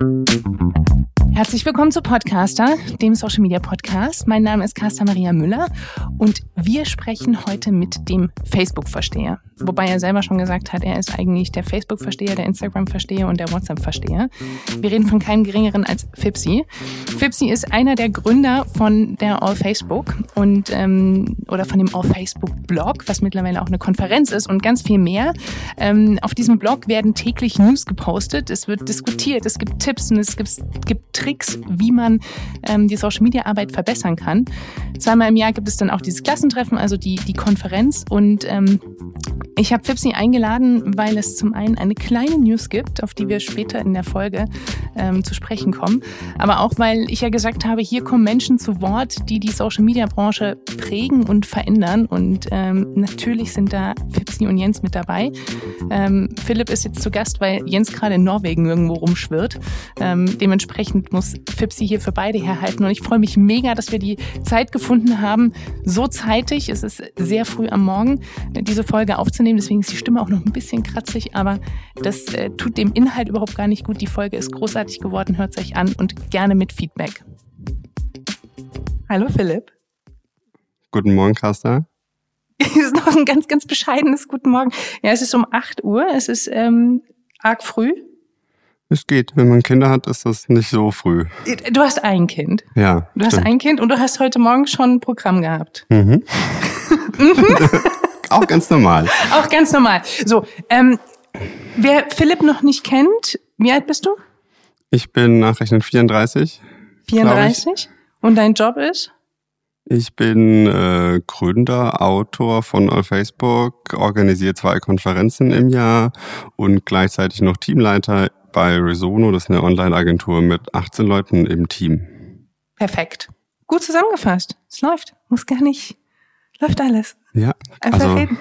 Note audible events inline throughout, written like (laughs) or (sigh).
Thank you. Herzlich willkommen zu Podcaster, dem Social Media Podcast. Mein Name ist Carsta Maria Müller und wir sprechen heute mit dem Facebook-Versteher. Wobei er selber schon gesagt hat, er ist eigentlich der Facebook-Versteher, der Instagram-Versteher und der WhatsApp-Versteher. Wir reden von keinem geringeren als Fipsi. Fipsi ist einer der Gründer von der All Facebook und ähm, oder von dem All Facebook Blog, was mittlerweile auch eine Konferenz ist und ganz viel mehr. Ähm, auf diesem Blog werden täglich News gepostet. Es wird diskutiert, es gibt Tipps und es gibt, gibt Tricks, wie man ähm, die Social Media Arbeit verbessern kann. Zweimal im Jahr gibt es dann auch dieses Klassentreffen, also die, die Konferenz und ähm, ich habe Fipsi eingeladen, weil es zum einen eine kleine News gibt, auf die wir später in der Folge ähm, zu sprechen kommen, aber auch weil ich ja gesagt habe, hier kommen Menschen zu Wort, die die Social-Media-Branche prägen und verändern und ähm, natürlich sind da Fipsi und Jens mit dabei. Ähm, Philipp ist jetzt zu Gast, weil Jens gerade in Norwegen irgendwo rumschwirrt. Ähm, dementsprechend muss Fipsi hier für beide herhalten und ich freue mich mega, dass wir die Zeit gefunden haben, so zeitig, es ist sehr früh am Morgen, diese Folge aufzunehmen. Deswegen ist die Stimme auch noch ein bisschen kratzig, aber das äh, tut dem Inhalt überhaupt gar nicht gut. Die Folge ist großartig geworden. Hört es euch an und gerne mit Feedback. Hallo Philipp. Guten Morgen, Carsta. (laughs) Es ist noch ein ganz, ganz bescheidenes Guten Morgen. Ja, es ist um 8 Uhr. Es ist ähm, arg früh. Es geht. Wenn man Kinder hat, ist das nicht so früh. Du hast ein Kind. Ja. Du stimmt. hast ein Kind und du hast heute Morgen schon ein Programm gehabt. Mhm. (laughs) (laughs) Auch ganz normal. Auch ganz normal. So, ähm, wer Philipp noch nicht kennt, wie alt bist du? Ich bin nachrechnen 34. 34? Und dein Job ist? Ich bin äh, Gründer, Autor von All Facebook, organisiere zwei Konferenzen im Jahr und gleichzeitig noch Teamleiter bei Resono. Das ist eine Online-Agentur mit 18 Leuten im Team. Perfekt. Gut zusammengefasst. Es läuft. Muss gar nicht. Läuft alles. Ja, Einfach also reden.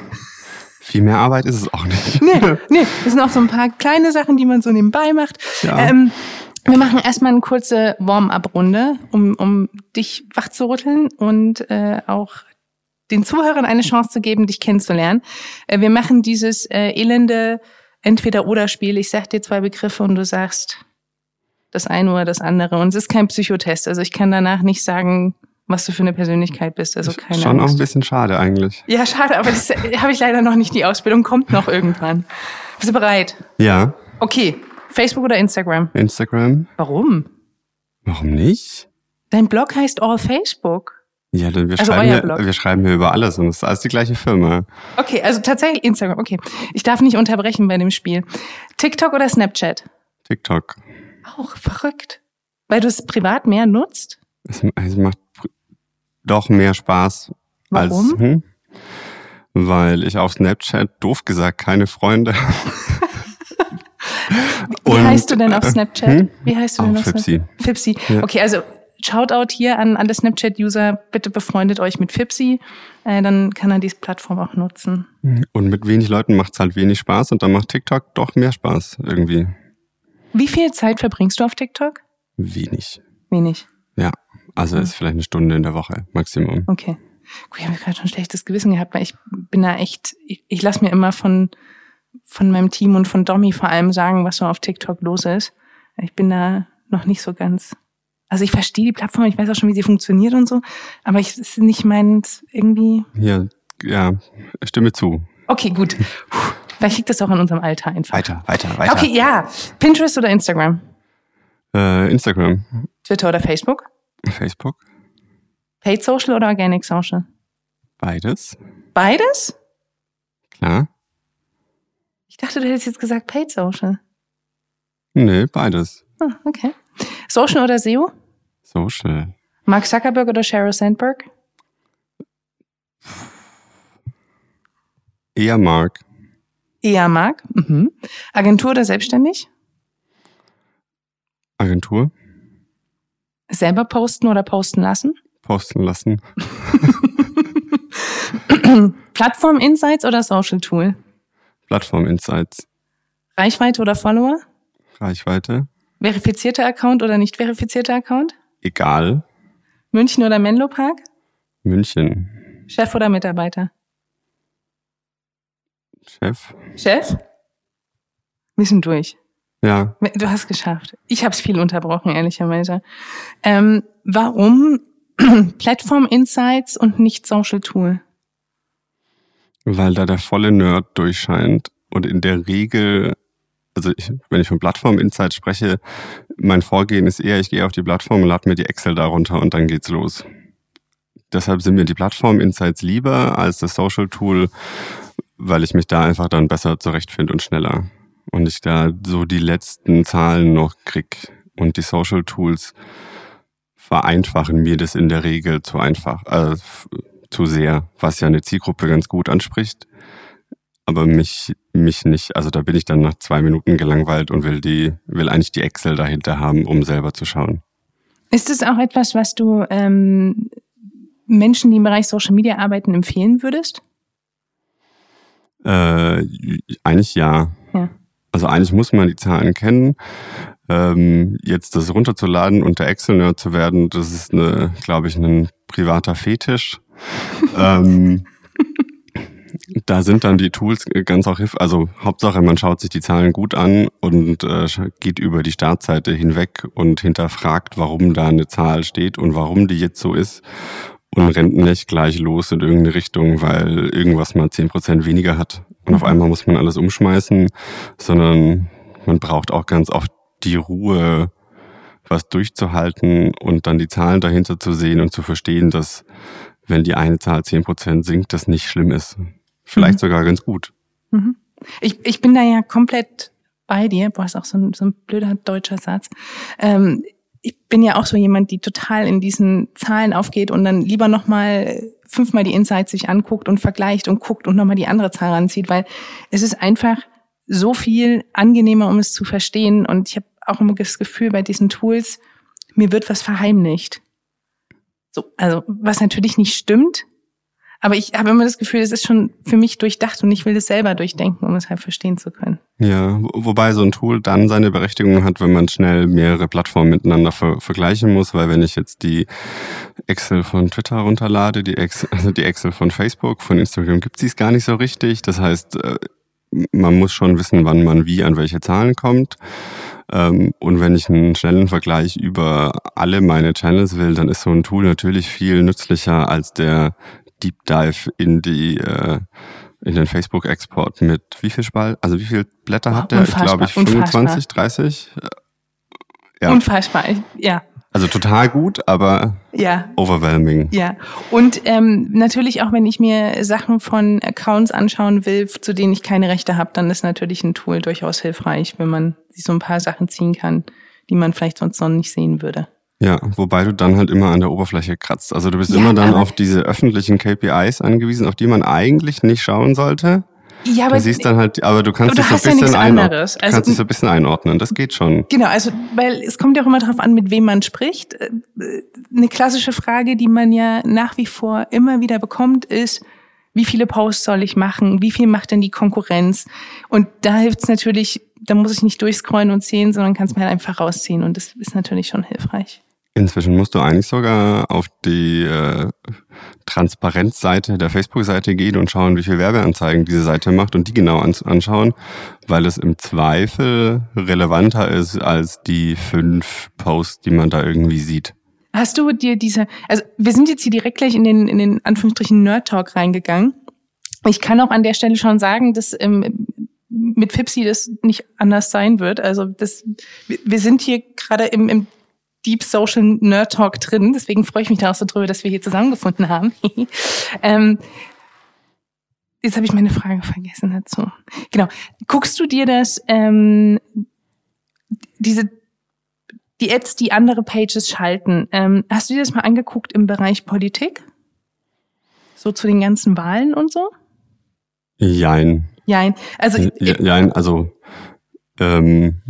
viel mehr Arbeit ist es auch nicht. (laughs) Nee, nee, das sind auch so ein paar kleine Sachen, die man so nebenbei macht. Ja. Ähm, wir machen erstmal eine kurze Warm-up-Runde, um, um dich wach zu rütteln und äh, auch den Zuhörern eine Chance zu geben, dich kennenzulernen. Äh, wir machen dieses äh, elende Entweder-Oder-Spiel. Ich sag dir zwei Begriffe und du sagst das eine oder das andere. Und es ist kein Psychotest. Also ich kann danach nicht sagen, was du für eine Persönlichkeit bist. Also keine Schon Angst. auch ein bisschen schade eigentlich. Ja, schade, aber das habe ich leider noch nicht. Die Ausbildung kommt noch irgendwann. Bist du bereit? Ja. Okay. Facebook oder Instagram? Instagram. Warum? Warum nicht? Dein Blog heißt All Facebook. Ja, wir, also schreiben hier, wir schreiben hier über alles und es ist alles die gleiche Firma. Okay, also tatsächlich Instagram. Okay. Ich darf nicht unterbrechen bei dem Spiel. TikTok oder Snapchat? TikTok. Auch verrückt. Weil du es privat mehr nutzt? Es, es macht doch mehr Spaß Warum? als. Hm, weil ich auf Snapchat doof gesagt keine Freunde habe. (laughs) Wie heißt du denn auf Snapchat? Hm? Wie heißt du denn auf Fipsi. Snapchat? Fipsi. Ja. Okay, also Shoutout hier an alle Snapchat-User. Bitte befreundet euch mit Fipsi. Äh, dann kann er diese Plattform auch nutzen. Und mit wenig Leuten macht es halt wenig Spaß und dann macht TikTok doch mehr Spaß irgendwie. Wie viel Zeit verbringst du auf TikTok? Wenig. Wenig. Ja. Also ist vielleicht eine Stunde in der Woche, Maximum. Okay. Gut, ich habe gerade schon ein schlechtes Gewissen gehabt, weil ich bin da echt, ich, ich lasse mir immer von, von meinem Team und von Domi vor allem sagen, was so auf TikTok los ist. Ich bin da noch nicht so ganz. Also ich verstehe die Plattform, ich weiß auch schon, wie sie funktioniert und so, aber ich ist nicht meins irgendwie. Ja, ja, stimme zu. Okay, gut. Vielleicht liegt das auch an unserem Alter einfach. Weiter, weiter, weiter. Okay, ja. Pinterest oder Instagram? Äh, Instagram. Twitter oder Facebook? Facebook. Paid Social oder Organic Social? Beides. Beides? Klar. Ich dachte, du hättest jetzt gesagt Paid Social. Nee, beides. Ah, okay. Social oder SEO? Social. Mark Zuckerberg oder Sheryl Sandberg? Eher Mark. Eher Mark. Mhm. Agentur oder selbstständig? Agentur. Selber posten oder posten lassen? Posten lassen. (laughs) Plattform Insights oder Social Tool? Plattform Insights. Reichweite oder Follower? Reichweite. Verifizierter Account oder nicht verifizierter Account? Egal. München oder Menlo Park? München. Chef oder Mitarbeiter? Chef. Chef? Wir sind durch. Ja. Du hast geschafft. Ich habe es viel unterbrochen, ehrlicherweise. Ähm, warum (clears throat) Plattform Insights und nicht Social Tool? Weil da der volle Nerd durchscheint und in der Regel, also ich, wenn ich von Plattform Insights spreche, mein Vorgehen ist eher, ich gehe auf die Plattform und lade mir die Excel darunter und dann geht's los. Deshalb sind mir die Plattform Insights lieber als das Social Tool, weil ich mich da einfach dann besser zurechtfinde und schneller. Und ich da so die letzten Zahlen noch krieg. Und die Social Tools vereinfachen mir das in der Regel zu einfach, äh, zu sehr, was ja eine Zielgruppe ganz gut anspricht. Aber mich, mich nicht. Also da bin ich dann nach zwei Minuten gelangweilt und will die, will eigentlich die Excel dahinter haben, um selber zu schauen. Ist es auch etwas, was du ähm, Menschen, die im Bereich Social Media arbeiten, empfehlen würdest? Äh, eigentlich ja. ja. Also eigentlich muss man die Zahlen kennen. Ähm, jetzt das runterzuladen und der Excel-Nerd zu werden, das ist, eine, glaube ich, ein privater Fetisch. (laughs) ähm, da sind dann die Tools ganz auch hilfreich. Also Hauptsache, man schaut sich die Zahlen gut an und äh, geht über die Startseite hinweg und hinterfragt, warum da eine Zahl steht und warum die jetzt so ist und rennt nicht gleich los in irgendeine Richtung, weil irgendwas mal zehn Prozent weniger hat. Und auf mhm. einmal muss man alles umschmeißen, sondern man braucht auch ganz oft die Ruhe, was durchzuhalten und dann die Zahlen dahinter zu sehen und zu verstehen, dass wenn die eine Zahl zehn Prozent sinkt, das nicht schlimm ist. Vielleicht mhm. sogar ganz gut. Mhm. Ich, ich bin da ja komplett bei dir. Boah, ist auch so ein, so ein blöder deutscher Satz. Ähm, ich bin ja auch so jemand, die total in diesen Zahlen aufgeht und dann lieber nochmal fünfmal die Insights sich anguckt und vergleicht und guckt und nochmal die andere Zahl ranzieht, weil es ist einfach so viel angenehmer, um es zu verstehen. Und ich habe auch immer das Gefühl bei diesen Tools, mir wird was verheimlicht. So, also was natürlich nicht stimmt, aber ich habe immer das Gefühl, es ist schon für mich durchdacht und ich will es selber durchdenken, um es halt verstehen zu können. Ja, wobei so ein Tool dann seine Berechtigung hat, wenn man schnell mehrere Plattformen miteinander ver vergleichen muss, weil wenn ich jetzt die Excel von Twitter runterlade, die Excel, (laughs) also die Excel von Facebook, von Instagram gibt es gar nicht so richtig. Das heißt, äh, man muss schon wissen, wann man wie an welche Zahlen kommt. Ähm, und wenn ich einen schnellen Vergleich über alle meine Channels will, dann ist so ein Tool natürlich viel nützlicher als der Deep Dive in die äh, in den Facebook-Export mit wie viel Spalt, also wie viel Blätter hat der? Unfassbar, ich glaube ich 25, unfassbar. 30. Ja. Unfassbar, ja. Also total gut, aber ja. overwhelming. Ja. Und ähm, natürlich auch, wenn ich mir Sachen von Accounts anschauen will, zu denen ich keine Rechte habe, dann ist natürlich ein Tool durchaus hilfreich, wenn man sich so ein paar Sachen ziehen kann, die man vielleicht sonst noch nicht sehen würde. Ja, wobei du dann halt immer an der Oberfläche kratzt. Also du bist ja, immer dann auf diese öffentlichen KPIs angewiesen, auf die man eigentlich nicht schauen sollte. Ja, aber du siehst dann halt, aber du kannst dich so ein bisschen ja einordnen. Also, kannst dich so ein bisschen einordnen. Das geht schon. Genau, also weil es kommt ja auch immer darauf an, mit wem man spricht. Äh, eine klassische Frage, die man ja nach wie vor immer wieder bekommt, ist: Wie viele Posts soll ich machen? Wie viel macht denn die Konkurrenz? Und da hilft es natürlich. Da muss ich nicht durchscrollen und sehen, sondern kann es mir halt einfach rausziehen. Und das ist natürlich schon hilfreich. Inzwischen musst du eigentlich sogar auf die äh, Transparenzseite der Facebook-Seite gehen und schauen, wie viel Werbeanzeigen diese Seite macht und die genau anschauen, weil es im Zweifel relevanter ist als die fünf Posts, die man da irgendwie sieht. Hast du dir diese, also wir sind jetzt hier direkt gleich in den, in den Anführungsstrichen Nerd Talk reingegangen. Ich kann auch an der Stelle schon sagen, dass ähm, mit Fipsi das nicht anders sein wird. Also das, wir sind hier gerade im, im Deep Social Nerd Talk drin. Deswegen freue ich mich da auch so drüber, dass wir hier zusammengefunden haben. (laughs) ähm, jetzt habe ich meine Frage vergessen dazu. Genau. Guckst du dir das, ähm, diese, die Ads, die andere Pages schalten, ähm, hast du dir das mal angeguckt im Bereich Politik? So zu den ganzen Wahlen und so? Jein. Jein. Also, Jein, also ähm,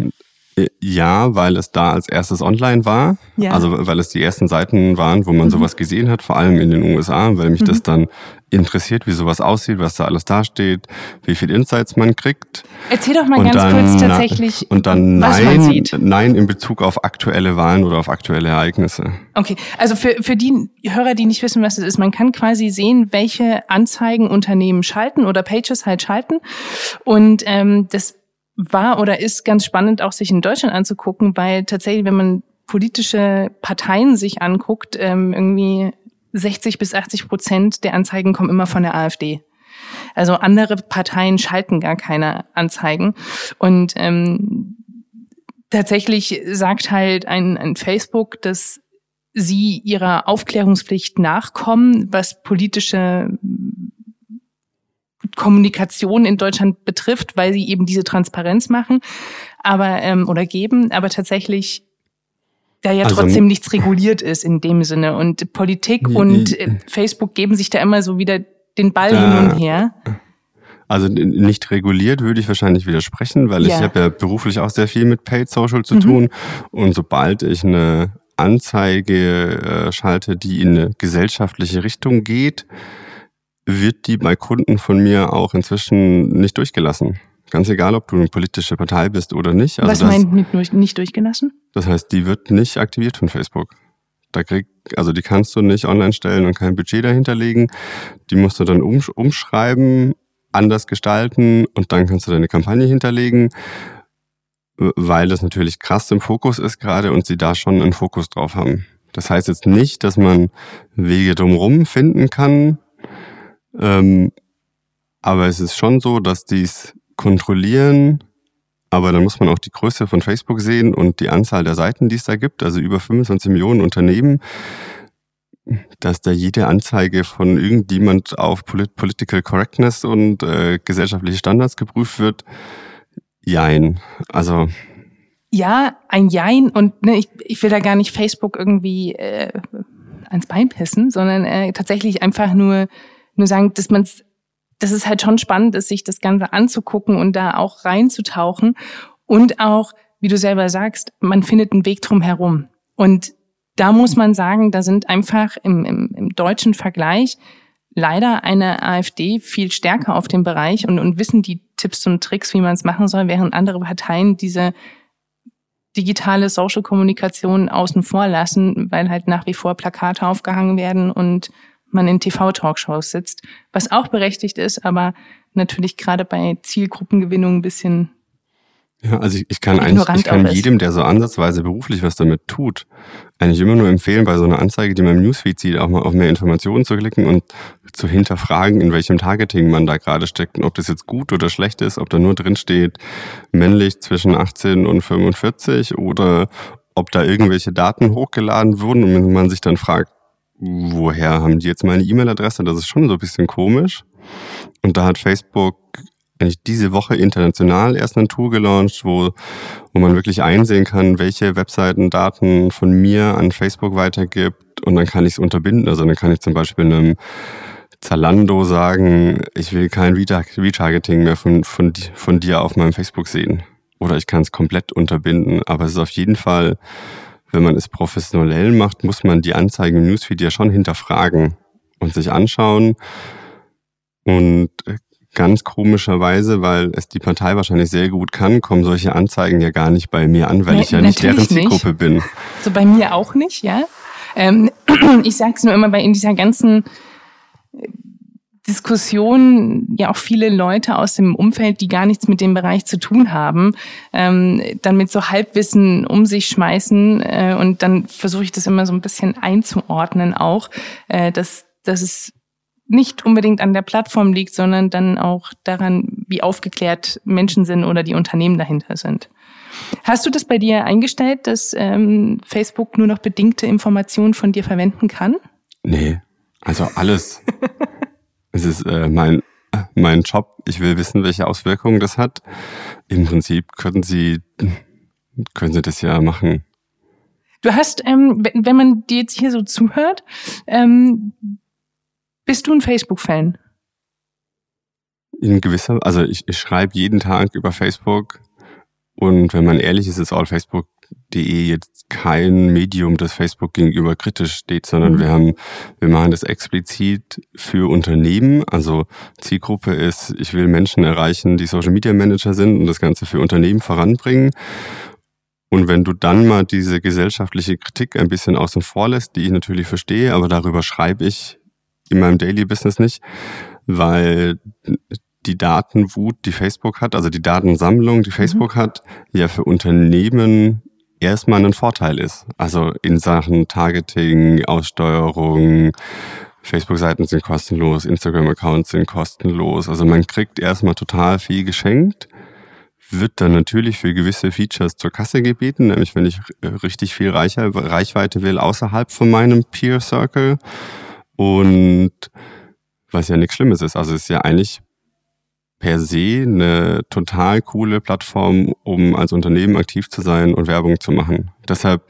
ja, weil es da als erstes online war. Ja. Also weil es die ersten Seiten waren, wo man mhm. sowas gesehen hat, vor allem in den USA, weil mich mhm. das dann interessiert, wie sowas aussieht, was da alles dasteht, wie viel Insights man kriegt. Erzähl doch mal und ganz dann, kurz tatsächlich, und dann was nein, man sieht. Nein in Bezug auf aktuelle Wahlen oder auf aktuelle Ereignisse. Okay, also für, für die Hörer, die nicht wissen, was es ist, man kann quasi sehen, welche Anzeigen Unternehmen schalten oder Pages halt schalten. Und ähm, das war oder ist ganz spannend auch sich in Deutschland anzugucken, weil tatsächlich, wenn man politische Parteien sich anguckt, ähm, irgendwie 60 bis 80 Prozent der Anzeigen kommen immer von der AfD. Also andere Parteien schalten gar keine Anzeigen. Und ähm, tatsächlich sagt halt ein, ein Facebook, dass sie ihrer Aufklärungspflicht nachkommen, was politische Kommunikation in Deutschland betrifft, weil sie eben diese Transparenz machen, aber ähm, oder geben, aber tatsächlich da ja also, trotzdem nichts reguliert ist in dem Sinne und Politik und äh, Facebook geben sich da immer so wieder den Ball hin und her. Also nicht reguliert würde ich wahrscheinlich widersprechen, weil ja. ich habe ja beruflich auch sehr viel mit Paid Social zu mhm. tun und sobald ich eine Anzeige äh, schalte, die in eine gesellschaftliche Richtung geht, wird die bei Kunden von mir auch inzwischen nicht durchgelassen. Ganz egal, ob du eine politische Partei bist oder nicht. Also Was das, meint mit nicht durchgelassen? Das heißt, die wird nicht aktiviert von Facebook. Da krieg, also die kannst du nicht online stellen und kein Budget dahinter legen. Die musst du dann umsch umschreiben, anders gestalten und dann kannst du deine Kampagne hinterlegen, weil das natürlich krass im Fokus ist gerade und sie da schon einen Fokus drauf haben. Das heißt jetzt nicht, dass man Wege drumherum finden kann, ähm, aber es ist schon so, dass die es kontrollieren, aber dann muss man auch die Größe von Facebook sehen und die Anzahl der Seiten, die es da gibt, also über 25 Millionen Unternehmen, dass da jede Anzeige von irgendjemand auf Polit Political Correctness und äh, gesellschaftliche Standards geprüft wird. Jein. Also. Ja, ein Jein und ne, ich, ich will da gar nicht Facebook irgendwie äh, ans Bein pissen, sondern äh, tatsächlich einfach nur nur sagen, dass man dass es halt schon spannend ist, sich das Ganze anzugucken und da auch reinzutauchen. Und auch, wie du selber sagst, man findet einen Weg drum herum. Und da muss man sagen, da sind einfach im, im, im deutschen Vergleich leider eine AfD viel stärker auf dem Bereich und, und wissen die Tipps und Tricks, wie man es machen soll, während andere Parteien diese digitale Social-Kommunikation außen vor lassen, weil halt nach wie vor Plakate aufgehangen werden und man in TV-Talkshows sitzt, was auch berechtigt ist, aber natürlich gerade bei Zielgruppengewinnung ein bisschen ja, also ich, ich kann eigentlich, ich kann jedem, der so ansatzweise beruflich was damit tut, eigentlich immer nur empfehlen, bei so einer Anzeige, die man im Newsfeed sieht, auch mal auf mehr Informationen zu klicken und zu hinterfragen, in welchem Targeting man da gerade steckt und ob das jetzt gut oder schlecht ist, ob da nur drin steht, männlich zwischen 18 und 45 oder ob da irgendwelche Daten hochgeladen wurden und man sich dann fragt, woher haben die jetzt meine E-Mail-Adresse? Das ist schon so ein bisschen komisch. Und da hat Facebook eigentlich diese Woche international erst ein Tool gelauncht, wo, wo man wirklich einsehen kann, welche Webseiten Daten von mir an Facebook weitergibt und dann kann ich es unterbinden. Also dann kann ich zum Beispiel einem Zalando sagen, ich will kein Retargeting mehr von, von, von dir auf meinem Facebook sehen. Oder ich kann es komplett unterbinden. Aber es ist auf jeden Fall wenn man es professionell macht, muss man die Anzeigen im Newsfeed ja schon hinterfragen und sich anschauen. Und äh, ganz komischerweise, weil es die Partei wahrscheinlich sehr gut kann, kommen solche Anzeigen ja gar nicht bei mir an, weil nee, ich ja nicht deren Zielgruppe bin. So bei mir auch nicht, ja. Ähm, (clears throat) ich sage es nur immer bei in dieser ganzen Diskussion ja auch viele Leute aus dem Umfeld, die gar nichts mit dem Bereich zu tun haben, ähm, dann mit so Halbwissen um sich schmeißen äh, und dann versuche ich das immer so ein bisschen einzuordnen auch, äh, dass, dass es nicht unbedingt an der Plattform liegt, sondern dann auch daran, wie aufgeklärt Menschen sind oder die Unternehmen dahinter sind. Hast du das bei dir eingestellt, dass ähm, Facebook nur noch bedingte Informationen von dir verwenden kann? Nee, also alles. (laughs) Es ist äh, mein, mein Job. Ich will wissen, welche Auswirkungen das hat. Im Prinzip können Sie, können Sie das ja machen. Du hast, ähm, wenn man dir jetzt hier so zuhört, ähm, bist du ein Facebook-Fan? In gewisser, also ich, ich schreibe jeden Tag über Facebook und wenn man ehrlich ist, ist all Facebook De jetzt kein Medium, das Facebook gegenüber kritisch steht, sondern mhm. wir haben, wir machen das explizit für Unternehmen. Also Zielgruppe ist, ich will Menschen erreichen, die Social Media Manager sind und das Ganze für Unternehmen voranbringen. Und wenn du dann mal diese gesellschaftliche Kritik ein bisschen außen vor lässt, die ich natürlich verstehe, aber darüber schreibe ich in meinem Daily Business nicht, weil die Datenwut, die Facebook hat, also die Datensammlung, die mhm. Facebook mhm. hat, ja für Unternehmen erstmal ein Vorteil ist. Also in Sachen Targeting, Aussteuerung, Facebook-Seiten sind kostenlos, Instagram-Accounts sind kostenlos. Also man kriegt erstmal total viel geschenkt, wird dann natürlich für gewisse Features zur Kasse gebeten, nämlich wenn ich äh, richtig viel Reichweite will außerhalb von meinem Peer Circle. Und was ja nichts Schlimmes ist. Also es ist ja eigentlich per se eine total coole Plattform, um als Unternehmen aktiv zu sein und Werbung zu machen. Deshalb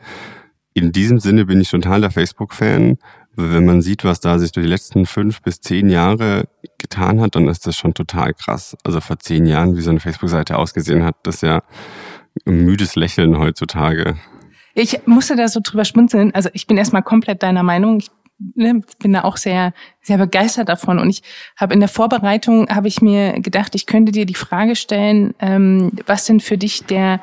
in diesem Sinne bin ich total der Facebook-Fan. Wenn man sieht, was da sich durch die letzten fünf bis zehn Jahre getan hat, dann ist das schon total krass. Also vor zehn Jahren, wie so eine Facebook-Seite ausgesehen hat, das ist ja ein müdes Lächeln heutzutage. Ich musste da so drüber schmunzeln. Also ich bin erstmal komplett deiner Meinung. Ich ne, bin da auch sehr, sehr begeistert davon. Und ich habe in der Vorbereitung, habe ich mir gedacht, ich könnte dir die Frage stellen, ähm, was denn für dich der,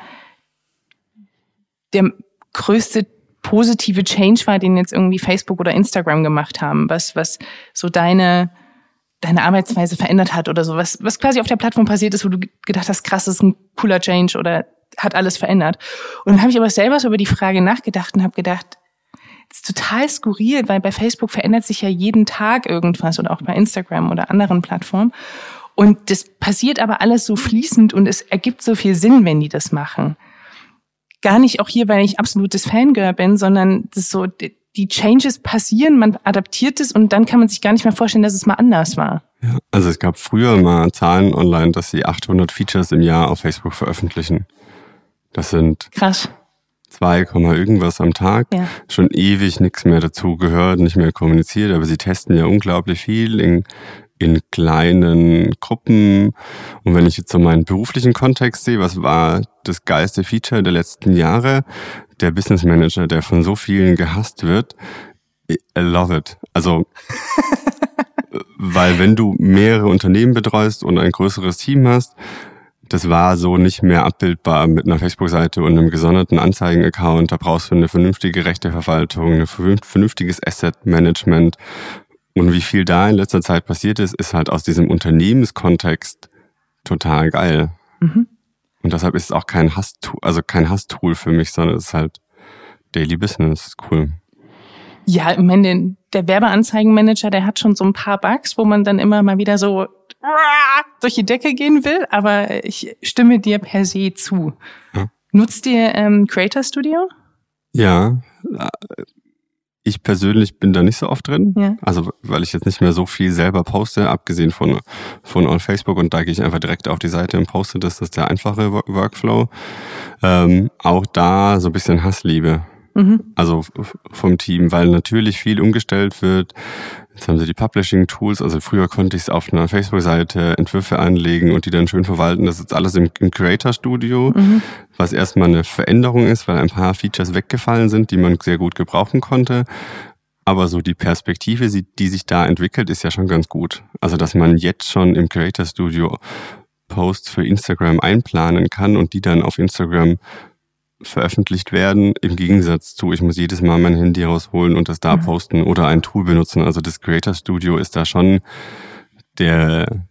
der größte positive Change war, den jetzt irgendwie Facebook oder Instagram gemacht haben, was, was so deine, deine Arbeitsweise verändert hat oder so, was, was quasi auf der Plattform passiert ist, wo du gedacht hast, krass, das ist ein cooler Change oder hat alles verändert. Und dann habe ich aber selber so über die Frage nachgedacht und habe gedacht, das ist total skurril, weil bei Facebook verändert sich ja jeden Tag irgendwas oder auch bei Instagram oder anderen Plattformen. Und das passiert aber alles so fließend und es ergibt so viel Sinn, wenn die das machen. Gar nicht auch hier, weil ich absolutes Fangirl bin, sondern das so, die Changes passieren, man adaptiert es und dann kann man sich gar nicht mehr vorstellen, dass es mal anders war. Ja, also es gab früher mal Zahlen online, dass sie 800 Features im Jahr auf Facebook veröffentlichen. Das sind krass. 2, irgendwas am Tag. Ja. Schon ewig nichts mehr dazu gehört, nicht mehr kommuniziert, aber sie testen ja unglaublich viel in, in kleinen Gruppen. Und wenn ich jetzt so meinen beruflichen Kontext sehe, was war das geilste Feature der letzten Jahre? Der Business Manager, der von so vielen gehasst wird. I love it. Also, (laughs) weil wenn du mehrere Unternehmen betreust und ein größeres Team hast, das war so nicht mehr abbildbar mit einer Facebook-Seite und einem gesonderten Anzeigen-Account. Da brauchst du eine vernünftige Rechteverwaltung, ein vernünftiges Asset-Management. Und wie viel da in letzter Zeit passiert ist, ist halt aus diesem Unternehmenskontext total geil. Mhm. Und deshalb ist es auch kein Hasstool, also kein Hasstool für mich, sondern es ist halt Daily Business. Cool. Ja, ich meine, der Werbeanzeigenmanager, der hat schon so ein paar Bugs, wo man dann immer mal wieder so durch die Decke gehen will, aber ich stimme dir per se zu. Ja. Nutzt ihr ähm, Creator Studio? Ja, ich persönlich bin da nicht so oft drin. Ja. Also, weil ich jetzt nicht mehr so viel selber poste, abgesehen von, von on Facebook und da gehe ich einfach direkt auf die Seite und poste das. Das ist der einfache Workflow. Ähm, auch da so ein bisschen Hassliebe. Mhm. Also vom Team, weil natürlich viel umgestellt wird. Jetzt haben sie die Publishing-Tools, also früher konnte ich es auf einer Facebook-Seite Entwürfe anlegen und die dann schön verwalten. Das ist jetzt alles im, im Creator-Studio, mhm. was erstmal eine Veränderung ist, weil ein paar Features weggefallen sind, die man sehr gut gebrauchen konnte. Aber so die Perspektive, die sich da entwickelt, ist ja schon ganz gut. Also, dass man jetzt schon im Creator Studio Posts für Instagram einplanen kann und die dann auf Instagram veröffentlicht werden, im Gegensatz zu, ich muss jedes Mal mein Handy rausholen und das da mhm. posten oder ein Tool benutzen. Also das Creator Studio ist da schon der,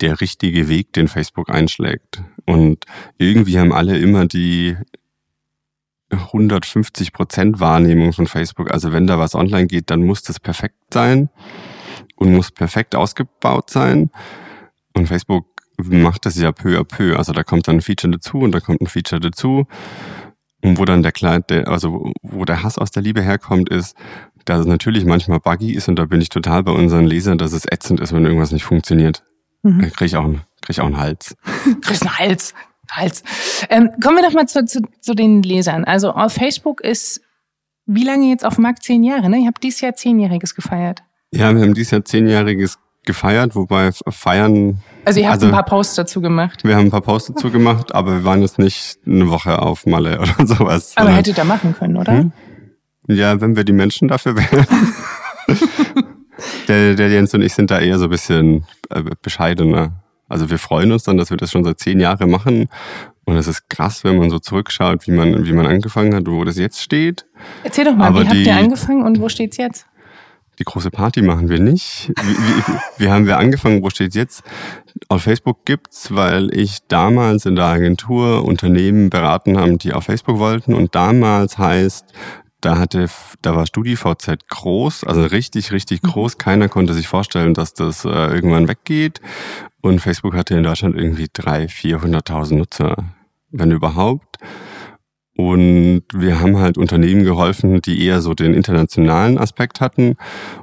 der richtige Weg, den Facebook einschlägt. Und irgendwie haben alle immer die 150 Prozent Wahrnehmung von Facebook. Also wenn da was online geht, dann muss das perfekt sein und muss perfekt ausgebaut sein. Und Facebook macht das ja peu à peu. Also da kommt dann ein Feature dazu und da kommt ein Feature dazu. Und wo dann der Kleid, der, also wo der Hass aus der Liebe herkommt, ist, dass es natürlich manchmal buggy ist und da bin ich total bei unseren Lesern, dass es ätzend ist, wenn irgendwas nicht funktioniert. Mhm. Da kriege ich, auch einen, krieg ich auch einen Hals. (laughs) Kriegst einen Hals. Hals. Ähm, kommen wir doch mal zu, zu, zu den Lesern. Also auf Facebook ist wie lange jetzt auf dem Markt? Zehn Jahre, ne? Ich habe dieses Jahr Zehnjähriges gefeiert. Ja, wir haben dieses Jahr Zehnjähriges gefeiert, wobei feiern. Also ihr habt also, ein paar Posts dazu gemacht. Wir haben ein paar Posts dazu gemacht, aber wir waren jetzt nicht eine Woche auf Malle oder (laughs) sowas. Aber hättet ihr machen können, oder? Hm? Ja, wenn wir die Menschen dafür wären. (laughs) der, der Jens und ich sind da eher so ein bisschen äh, bescheidener. Also wir freuen uns dann, dass wir das schon seit zehn Jahren machen. Und es ist krass, wenn man so zurückschaut, wie man, wie man angefangen hat, wo das jetzt steht. Erzähl doch mal, aber wie habt ihr angefangen und wo steht's jetzt? Die große Party machen wir nicht. Wie, wie, wie haben wir angefangen? Wo steht jetzt? Auf Facebook gibt's, weil ich damals in der Agentur Unternehmen beraten haben, die auf Facebook wollten. Und damals heißt, da hatte, da war StudiVZ groß, also richtig, richtig mhm. groß. Keiner konnte sich vorstellen, dass das äh, irgendwann weggeht. Und Facebook hatte in Deutschland irgendwie drei, 400.000 Nutzer, wenn überhaupt. Und wir haben halt Unternehmen geholfen, die eher so den internationalen Aspekt hatten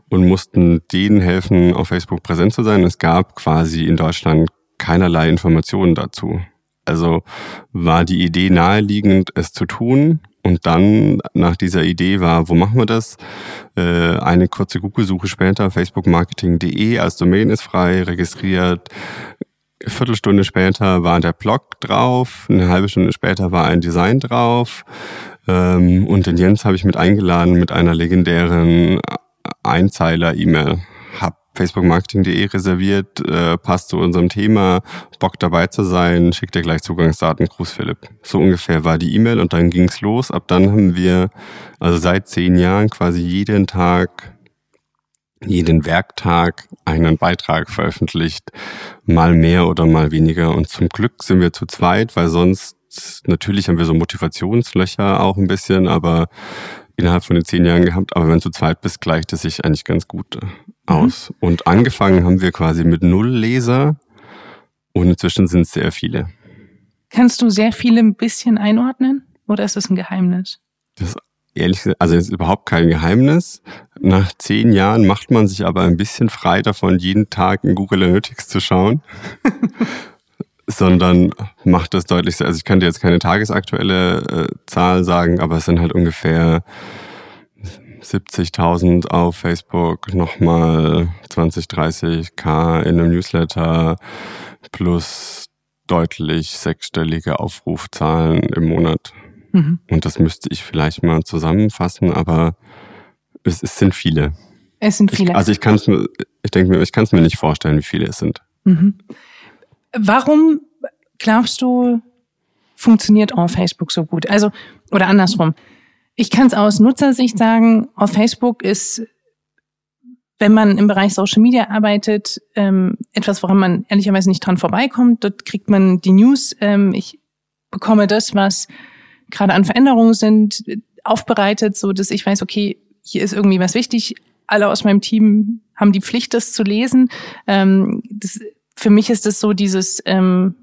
und mussten denen helfen, auf Facebook präsent zu sein. Es gab quasi in Deutschland keinerlei Informationen dazu. Also war die Idee naheliegend, es zu tun. Und dann nach dieser Idee war, wo machen wir das? Äh, eine kurze Google-Suche später, facebookmarketing.de als Domain ist frei, registriert, Viertelstunde später war der Blog drauf, eine halbe Stunde später war ein Design drauf. Ähm, und den Jens habe ich mit eingeladen mit einer legendären Einzeiler-E-Mail. Hab facebookmarketing.de reserviert, äh, passt zu unserem Thema, Bock dabei zu sein, schickt dir gleich Zugangsdaten, Gruß Philipp. So ungefähr war die E-Mail und dann ging's los. Ab dann haben wir also seit zehn Jahren quasi jeden Tag jeden Werktag einen Beitrag veröffentlicht, mal mehr oder mal weniger. Und zum Glück sind wir zu zweit, weil sonst natürlich haben wir so Motivationslöcher auch ein bisschen, aber innerhalb von den zehn Jahren gehabt. Aber wenn du zu zweit bist, gleicht es sich eigentlich ganz gut äh, aus. Mhm. Und angefangen haben wir quasi mit null Leser und inzwischen sind es sehr viele. Kannst du sehr viele ein bisschen einordnen oder ist das ein Geheimnis? Das ehrlich gesagt, also es ist überhaupt kein Geheimnis. Nach zehn Jahren macht man sich aber ein bisschen frei davon, jeden Tag in Google Analytics zu schauen. (laughs) sondern macht das deutlich, also ich kann dir jetzt keine tagesaktuelle äh, Zahl sagen, aber es sind halt ungefähr 70.000 auf Facebook, nochmal 20, 30k in einem Newsletter plus deutlich sechsstellige Aufrufzahlen im Monat. Mhm. Und das müsste ich vielleicht mal zusammenfassen, aber es, es sind viele. Es sind viele. Ich, also ich kann es mir, ich denke mir, ich kann es mir nicht vorstellen, wie viele es sind. Mhm. Warum glaubst du, funktioniert auf Facebook so gut? Also, oder andersrum. Ich kann es aus Nutzersicht sagen, auf Facebook ist, wenn man im Bereich Social Media arbeitet, ähm, etwas, woran man ehrlicherweise nicht dran vorbeikommt. Dort kriegt man die News. Ähm, ich bekomme das, was gerade an Veränderungen sind, aufbereitet, so dass ich weiß, okay, hier ist irgendwie was wichtig. Alle aus meinem Team haben die Pflicht, das zu lesen. Ähm, das, für mich ist das so dieses ähm,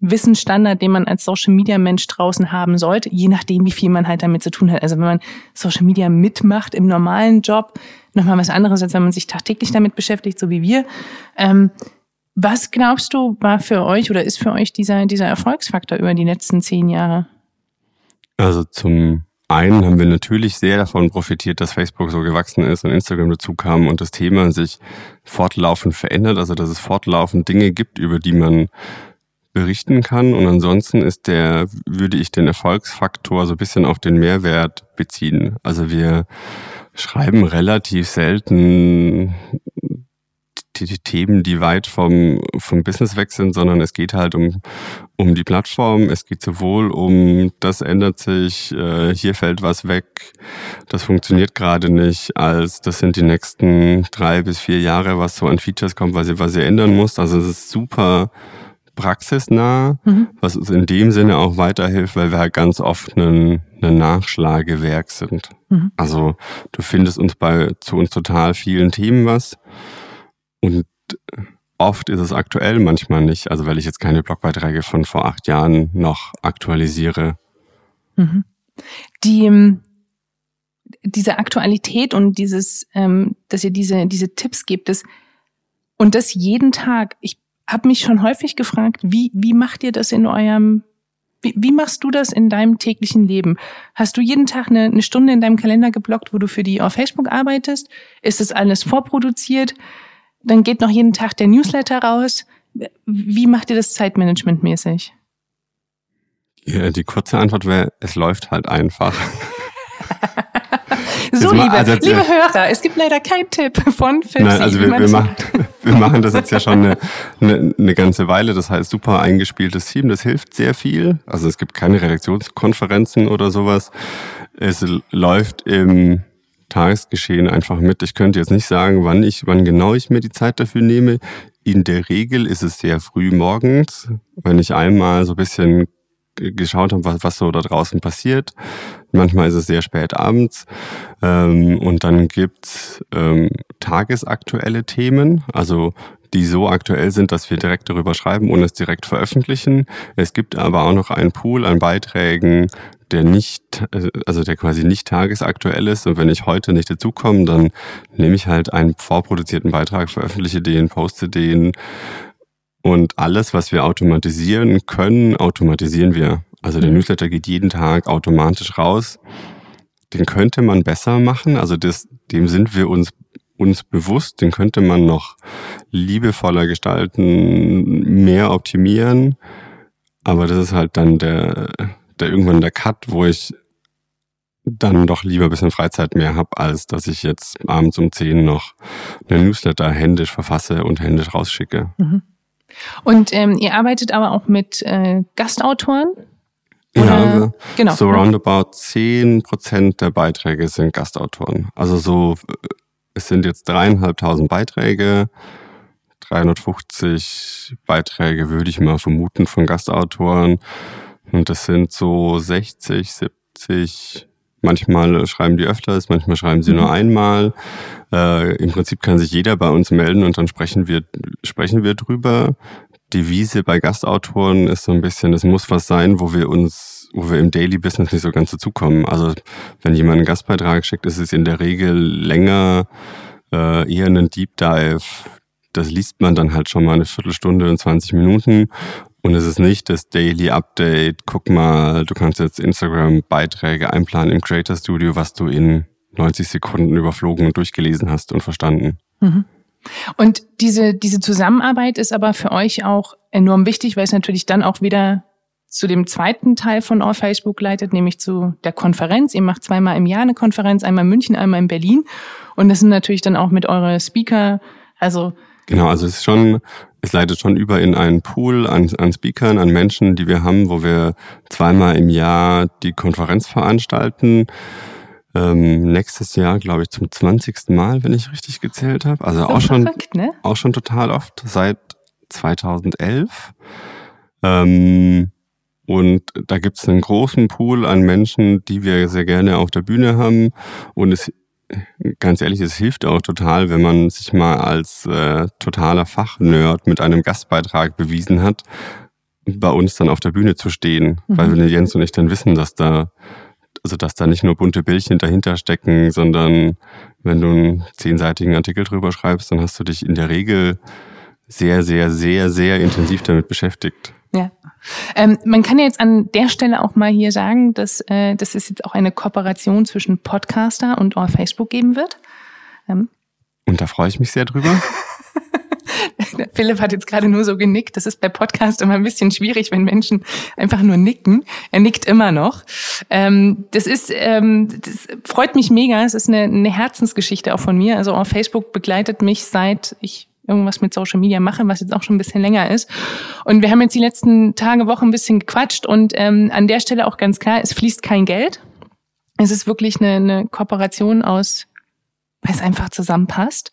Wissensstandard, den man als Social Media Mensch draußen haben sollte, je nachdem, wie viel man halt damit zu tun hat. Also wenn man Social Media mitmacht im normalen Job, nochmal was anderes, als wenn man sich tagtäglich damit beschäftigt, so wie wir. Ähm, was glaubst du, war für euch oder ist für euch dieser, dieser Erfolgsfaktor über die letzten zehn Jahre? Also zum einen haben wir natürlich sehr davon profitiert, dass Facebook so gewachsen ist und Instagram dazu kam und das Thema sich fortlaufend verändert, also dass es fortlaufend Dinge gibt, über die man berichten kann. Und ansonsten ist der, würde ich den Erfolgsfaktor so ein bisschen auf den Mehrwert beziehen. Also wir schreiben relativ selten Themen, die weit vom, vom Business weg sind, sondern es geht halt um, um die Plattform. Es geht sowohl um, das ändert sich, äh, hier fällt was weg, das funktioniert gerade nicht, als das sind die nächsten drei bis vier Jahre, was so an Features kommt, was ihr, was ihr ändern muss. Also es ist super praxisnah, mhm. was uns in dem Sinne auch weiterhilft, weil wir halt ganz oft ein, ein Nachschlagewerk sind. Mhm. Also du findest uns bei zu uns total vielen Themen was. Und oft ist es aktuell, manchmal nicht. Also weil ich jetzt keine Blogbeiträge von vor acht Jahren noch aktualisiere. Mhm. Die, ähm, diese Aktualität und dieses, ähm, dass ihr diese, diese Tipps gibt, das, und das jeden Tag. Ich habe mich schon häufig gefragt, wie, wie macht ihr das in eurem, wie, wie machst du das in deinem täglichen Leben? Hast du jeden Tag eine, eine Stunde in deinem Kalender geblockt, wo du für die auf Facebook arbeitest? Ist das alles vorproduziert? Dann geht noch jeden Tag der Newsletter raus. Wie macht ihr das zeitmanagementmäßig? Ja, die kurze Antwort wäre, es läuft halt einfach. (laughs) so, liebe, also liebe Hörer, es gibt leider keinen Tipp von Phil. Nein, also wir, wir, machen, (laughs) wir machen das jetzt ja schon eine, eine, eine ganze Weile. Das heißt, super eingespieltes Team, das hilft sehr viel. Also es gibt keine Redaktionskonferenzen oder sowas. Es läuft im Tagesgeschehen einfach mit. Ich könnte jetzt nicht sagen, wann ich, wann genau ich mir die Zeit dafür nehme. In der Regel ist es sehr früh morgens, wenn ich einmal so ein bisschen geschaut habe, was, was so da draußen passiert. Manchmal ist es sehr spät abends. Ähm, und dann gibt's ähm, tagesaktuelle Themen, also die so aktuell sind, dass wir direkt darüber schreiben und es direkt veröffentlichen. Es gibt aber auch noch einen Pool an Beiträgen, der nicht, also der quasi nicht tagesaktuell ist. Und wenn ich heute nicht dazukomme, dann nehme ich halt einen vorproduzierten Beitrag, veröffentliche den, poste den. Und alles, was wir automatisieren können, automatisieren wir. Also der mhm. Newsletter geht jeden Tag automatisch raus. Den könnte man besser machen. Also das, dem sind wir uns uns bewusst, den könnte man noch liebevoller gestalten, mehr optimieren. Aber das ist halt dann der, der irgendwann der Cut, wo ich dann doch lieber ein bisschen Freizeit mehr habe, als dass ich jetzt abends um 10 noch eine Newsletter händisch verfasse und händisch rausschicke. Mhm. Und ähm, ihr arbeitet aber auch mit äh, Gastautoren? Oder? Ja, also genau. so roundabout 10 Prozent der Beiträge sind Gastautoren. Also so, es sind jetzt dreieinhalbtausend Beiträge, 350 Beiträge würde ich mal vermuten von Gastautoren. Und das sind so 60, 70, manchmal schreiben die öfters, manchmal schreiben sie nur mhm. einmal. Äh, Im Prinzip kann sich jeder bei uns melden und dann sprechen wir, sprechen wir drüber. Die Wiese bei Gastautoren ist so ein bisschen, es muss was sein, wo wir uns, wo wir im Daily Business nicht so ganz dazukommen. Also wenn jemand einen Gastbeitrag schickt, ist es in der Regel länger, äh, eher einen Deep Dive. Das liest man dann halt schon mal eine Viertelstunde und 20 Minuten. Und es ist nicht das Daily Update. Guck mal, du kannst jetzt Instagram-Beiträge einplanen im Creator Studio, was du in 90 Sekunden überflogen und durchgelesen hast und verstanden. Mhm. Und diese, diese Zusammenarbeit ist aber für euch auch enorm wichtig, weil es natürlich dann auch wieder zu dem zweiten Teil von All Facebook leitet, nämlich zu der Konferenz. Ihr macht zweimal im Jahr eine Konferenz, einmal in München, einmal in Berlin. Und das sind natürlich dann auch mit eurer Speaker, also Genau, also es ist schon, es leitet schon über in einen Pool an, an Speakern, an Menschen, die wir haben, wo wir zweimal im Jahr die Konferenz veranstalten. Ähm, nächstes Jahr, glaube ich, zum 20. Mal, wenn ich richtig gezählt habe. Also auch schon, verrückt, ne? auch schon total oft, seit 2011. Ähm, und da gibt es einen großen Pool an Menschen, die wir sehr gerne auf der Bühne haben. Und es ganz ehrlich, es hilft auch total, wenn man sich mal als äh, totaler Fachnerd mit einem Gastbeitrag bewiesen hat, bei uns dann auf der Bühne zu stehen. Mhm. Weil wenn Jens und ich dann wissen, dass da, also dass da nicht nur bunte Bildchen dahinter stecken, sondern wenn du einen zehnseitigen Artikel drüber schreibst, dann hast du dich in der Regel sehr, sehr, sehr, sehr intensiv damit beschäftigt. Ähm, man kann ja jetzt an der Stelle auch mal hier sagen, dass, äh, dass es jetzt auch eine Kooperation zwischen Podcaster und All Facebook geben wird. Ähm. Und da freue ich mich sehr drüber. (laughs) Philipp hat jetzt gerade nur so genickt. Das ist bei Podcast immer ein bisschen schwierig, wenn Menschen einfach nur nicken. Er nickt immer noch. Ähm, das ist, ähm, das freut mich mega. Es ist eine, eine Herzensgeschichte auch von mir. Also auf Facebook begleitet mich seit ich irgendwas mit Social Media mache, was jetzt auch schon ein bisschen länger ist. Und wir haben jetzt die letzten Tage, Wochen ein bisschen gequatscht und ähm, an der Stelle auch ganz klar, es fließt kein Geld. Es ist wirklich eine, eine Kooperation aus, weil es einfach zusammenpasst.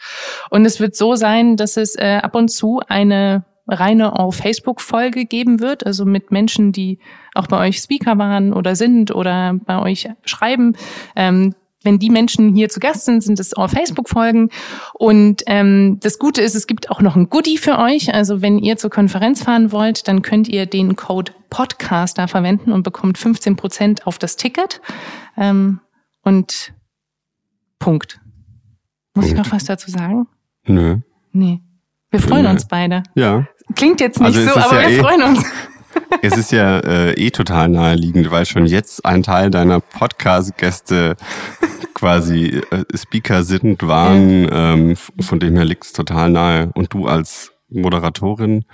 Und es wird so sein, dass es äh, ab und zu eine reine auf Facebook-Folge geben wird, also mit Menschen, die auch bei euch Speaker waren oder sind oder bei euch schreiben. Ähm, wenn die Menschen hier zu Gast sind, sind es auch Facebook-Folgen. Und ähm, das Gute ist, es gibt auch noch ein Goodie für euch. Also wenn ihr zur Konferenz fahren wollt, dann könnt ihr den Code Podcaster verwenden und bekommt 15 Prozent auf das Ticket. Ähm, und Punkt. Muss Punkt. ich noch was dazu sagen? Nö. Nee. Wir freuen Nö. uns beide. Ja. Klingt jetzt nicht also so, aber ja wir eh freuen uns. Es ist ja äh, eh total naheliegend, weil schon jetzt ein Teil deiner Podcast-Gäste quasi äh, Speaker sind, waren. Ähm, von dem her liegt es total nahe. Und du als Moderatorin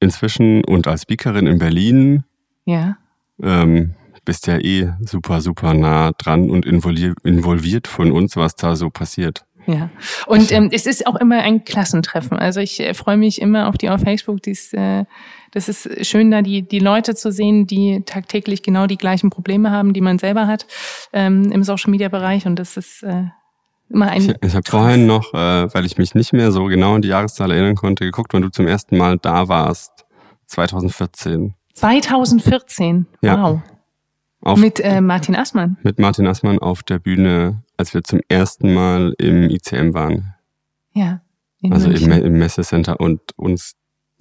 inzwischen und als Speakerin in Berlin ja. ähm, bist ja eh super, super nah dran und involviert von uns, was da so passiert. Ja, und ähm, es ist auch immer ein Klassentreffen. Also ich äh, freue mich immer auf die auf Facebook. Dies, äh, das ist schön, da die, die Leute zu sehen, die tagtäglich genau die gleichen Probleme haben, die man selber hat ähm, im Social-Media-Bereich. Und das ist äh, immer ein... Ich, ich habe vorhin noch, äh, weil ich mich nicht mehr so genau an die Jahreszahl erinnern konnte, geguckt, wann du zum ersten Mal da warst. 2014. 2014? Ja. Wow. Auf, Mit äh, Martin Assmann. mit Martin Assmann auf der Bühne, als wir zum ersten Mal im ICM waren. Ja. in also im, München. Im Messecenter und uns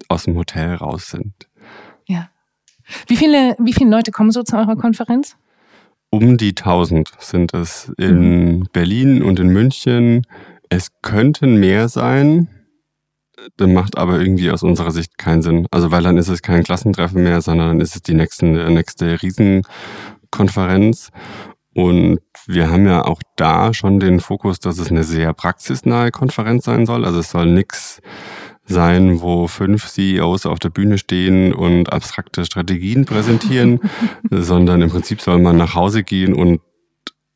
aus dem Hotel raus sind. Ja. Wie viele, wie viele Leute kommen so zu eurer Konferenz? Um die 1000 sind es in Berlin und in München. Es könnten mehr sein. Das macht aber irgendwie aus unserer Sicht keinen Sinn. Also weil dann ist es kein Klassentreffen mehr, sondern dann ist es die nächste, nächste Riesenkonferenz. Und wir haben ja auch da schon den Fokus, dass es eine sehr praxisnahe Konferenz sein soll. Also es soll nix sein, wo fünf CEOs auf der Bühne stehen und abstrakte Strategien präsentieren, (laughs) sondern im Prinzip soll man nach Hause gehen und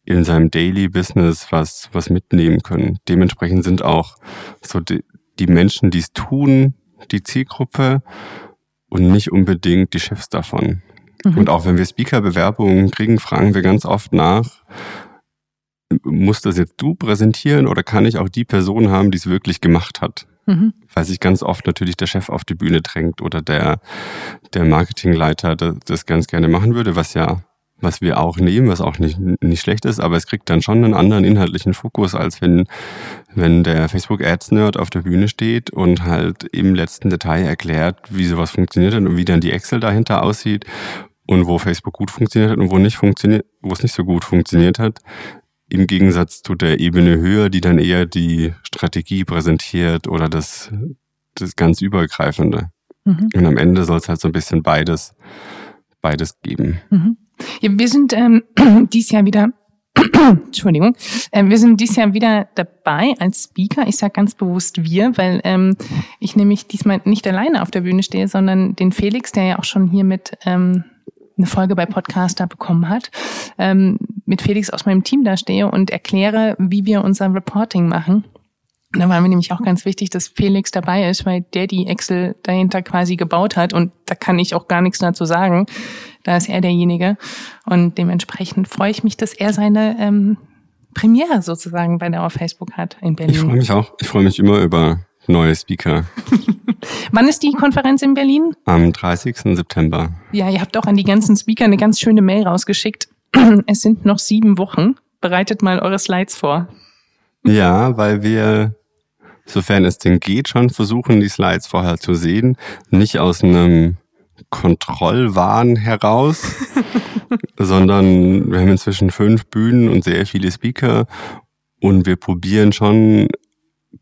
in seinem Daily Business was, was mitnehmen können. Dementsprechend sind auch so die, die Menschen, die es tun, die Zielgruppe und nicht unbedingt die Chefs davon. Mhm. Und auch wenn wir Speaker-Bewerbungen kriegen, fragen wir ganz oft nach, muss das jetzt du präsentieren oder kann ich auch die Person haben, die es wirklich gemacht hat? Mhm. Weil sich ganz oft natürlich der Chef auf die Bühne drängt oder der, der Marketingleiter das, das ganz gerne machen würde, was ja, was wir auch nehmen, was auch nicht, nicht schlecht ist, aber es kriegt dann schon einen anderen inhaltlichen Fokus, als wenn, wenn der Facebook Ads Nerd auf der Bühne steht und halt im letzten Detail erklärt, wie sowas funktioniert und wie dann die Excel dahinter aussieht und wo Facebook gut funktioniert hat und wo nicht funktioniert, wo es nicht so gut funktioniert hat. Im Gegensatz zu der Ebene höher, die dann eher die Strategie präsentiert oder das, das ganz Übergreifende. Mhm. Und am Ende soll es halt so ein bisschen beides, beides geben. Mhm. Ja, wir sind ähm, (clears throat) dies Jahr wieder, (clears throat) Entschuldigung, ähm, wir sind dies Jahr wieder dabei als Speaker. Ich sage ganz bewusst wir, weil ähm, ich nämlich diesmal nicht alleine auf der Bühne stehe, sondern den Felix, der ja auch schon hier mit ähm, eine Folge bei Podcaster bekommen hat, ähm, mit Felix aus meinem Team da stehe und erkläre, wie wir unser Reporting machen. Und da war mir nämlich auch ganz wichtig, dass Felix dabei ist, weil der die Excel dahinter quasi gebaut hat und da kann ich auch gar nichts dazu sagen. Da ist er derjenige und dementsprechend freue ich mich, dass er seine ähm, Premiere sozusagen bei der auf Facebook hat in Ich freue Berlin. mich auch. Ich freue mich immer über neue Speaker. (laughs) Wann ist die Konferenz in Berlin? Am 30. September. Ja, ihr habt auch an die ganzen Speaker eine ganz schöne Mail rausgeschickt. (clears throat) Es sind noch sieben Wochen. Bereitet mal eure Slides vor. Ja, weil wir, sofern es denn geht, schon versuchen, die Slides vorher zu sehen. Nicht aus einem Kontrollwahn heraus, (laughs) sondern wir haben inzwischen fünf Bühnen und sehr viele Speaker und wir probieren schon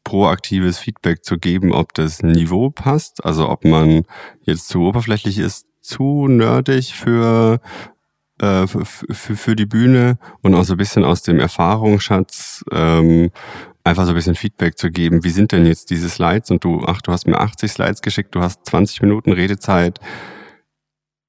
proaktives Feedback zu geben, ob das Niveau passt, also ob man jetzt zu oberflächlich ist, zu nerdig für äh, für, für, die Bühne und auch so ein bisschen aus dem Erfahrungsschatz ähm, einfach so ein bisschen Feedback zu geben. Wie sind denn jetzt diese Slides? Und du, ach, du hast mir 80 Slides geschickt, du hast 20 Minuten Redezeit.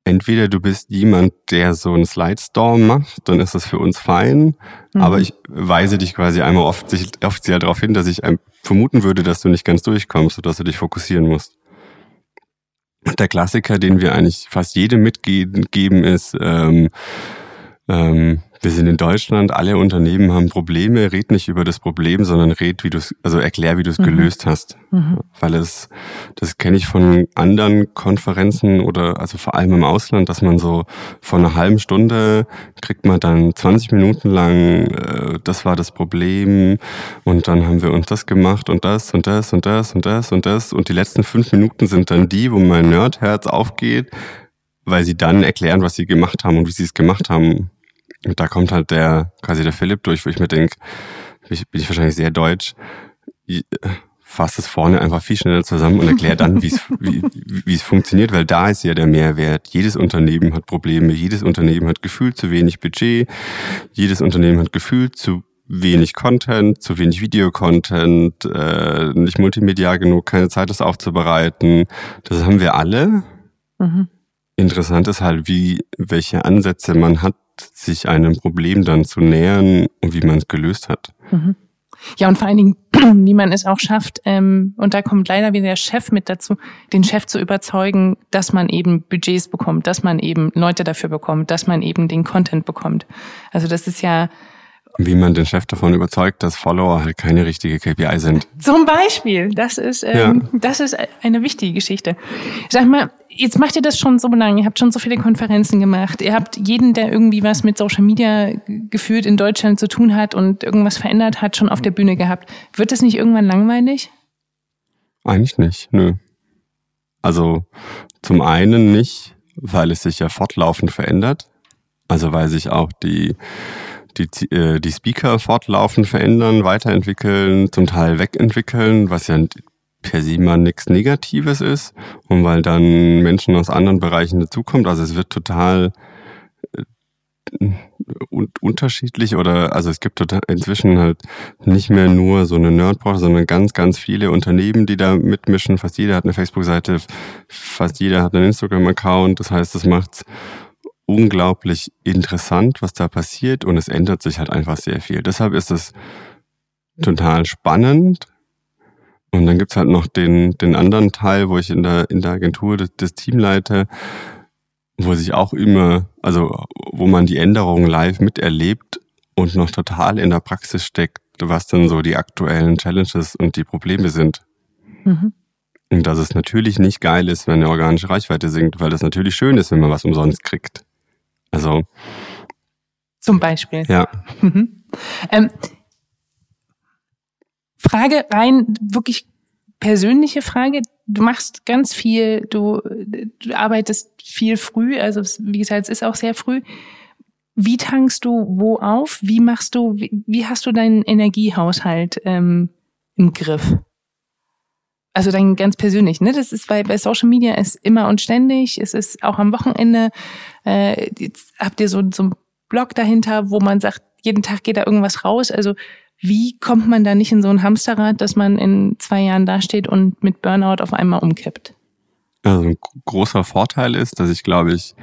Entweder du bist jemand, der so einen Slide-Storm macht, dann ist das für uns fein. Mhm. Aber ich weise dich quasi einmal offiziell, offiziell darauf hin, dass ich ähm, vermuten würde, dass du nicht ganz durchkommst und dass du dich fokussieren musst. Der Klassiker, den wir eigentlich fast jedem mitgeben, ist, ähm, ähm, wir sind in Deutschland, alle Unternehmen haben Probleme, red nicht über das Problem, sondern red, wie du es, also erklär, wie du es Mhm. gelöst hast. Mhm. Weil es, das kenne ich von anderen Konferenzen oder also vor allem im Ausland, dass man so von einer halben Stunde kriegt man dann 20 Minuten lang, äh, das war das Problem und dann haben wir uns das gemacht und das und das und das und das und das und die letzten fünf Minuten sind dann die, wo mein Nerdherz aufgeht, weil sie dann erklären, was sie gemacht haben und wie sie es gemacht haben. Und da kommt halt der, quasi der Philipp durch, wo ich mir denke, bin ich, bin ich wahrscheinlich sehr deutsch, fasst es vorne einfach viel schneller zusammen und erklärt dann, (laughs) wie es, wie, wie es funktioniert, weil da ist ja der Mehrwert. Jedes Unternehmen hat Probleme, jedes Unternehmen hat gefühlt zu wenig Budget, jedes Unternehmen hat gefühlt zu wenig Content, zu wenig Videocontent, äh, nicht multimedial genug, keine Zeit, das aufzubereiten. Das haben wir alle. Mhm. Interessant ist halt, wie, welche Ansätze man hat, sich einem Problem dann zu nähern und wie man es gelöst hat. Mhm. Ja, und vor allen Dingen, (clears throat) wie man es auch schafft, ähm, und da kommt leider wieder der Chef mit dazu, den Chef zu überzeugen, dass man eben Budgets bekommt, dass man eben Leute dafür bekommt, dass man eben den Content bekommt. Also das ist ja wie man den Chef davon überzeugt, dass Follower halt keine richtige KPI sind. Zum Beispiel, das ist, ähm, ja. das ist eine wichtige Geschichte. Sag mal, jetzt macht ihr das schon so lange, ihr habt schon so viele Konferenzen gemacht, ihr habt jeden, der irgendwie was mit Social Media geführt in Deutschland zu tun hat und irgendwas verändert hat, schon auf der Bühne gehabt. Wird das nicht irgendwann langweilig? Eigentlich nicht, nö. Also zum einen nicht, weil es sich ja fortlaufend verändert. Also weil sich auch die die, äh, die Speaker fortlaufend verändern, weiterentwickeln, zum Teil wegentwickeln, was ja per se mal nichts Negatives ist und weil dann Menschen aus anderen Bereichen dazukommt. Also es wird total äh, unterschiedlich oder also es gibt inzwischen halt nicht mehr nur so eine Nerdbranche, sondern ganz, ganz viele Unternehmen, die da mitmischen. Fast jeder hat eine Facebook-Seite, fast jeder hat einen Instagram-Account. Das heißt, das macht's unglaublich interessant, was da passiert und es ändert sich halt einfach sehr viel. Deshalb ist es total spannend. Und dann gibt's halt noch den, den anderen Teil, wo ich in der, in der Agentur das, das Team leite, wo sich auch immer, also wo man die Änderungen live miterlebt und noch total in der Praxis steckt, was dann so die aktuellen Challenges und die Probleme sind. Mhm. Und dass es natürlich nicht geil ist, wenn eine organische Reichweite sinkt, weil das natürlich schön ist, wenn man was umsonst kriegt. Also. Zum Beispiel. Ja. (laughs) Mhm. Ähm, Frage rein, wirklich persönliche Frage. Du machst ganz viel, du, du arbeitest viel früh, also wie gesagt, es ist auch sehr früh. Wie tankst du wo auf? Wie machst du, wie, wie hast du deinen Energiehaushalt ähm, im Griff? Also dann ganz persönlich, ne? Das ist, weil bei Social Media ist immer und ständig, es ist auch am Wochenende. Äh, jetzt habt ihr so, so einen Blog dahinter, wo man sagt, jeden Tag geht da irgendwas raus. Also wie kommt man da nicht in so ein Hamsterrad, dass man in zwei Jahren dasteht und mit Burnout auf einmal umkippt? Also ein großer Vorteil ist, dass ich glaube ich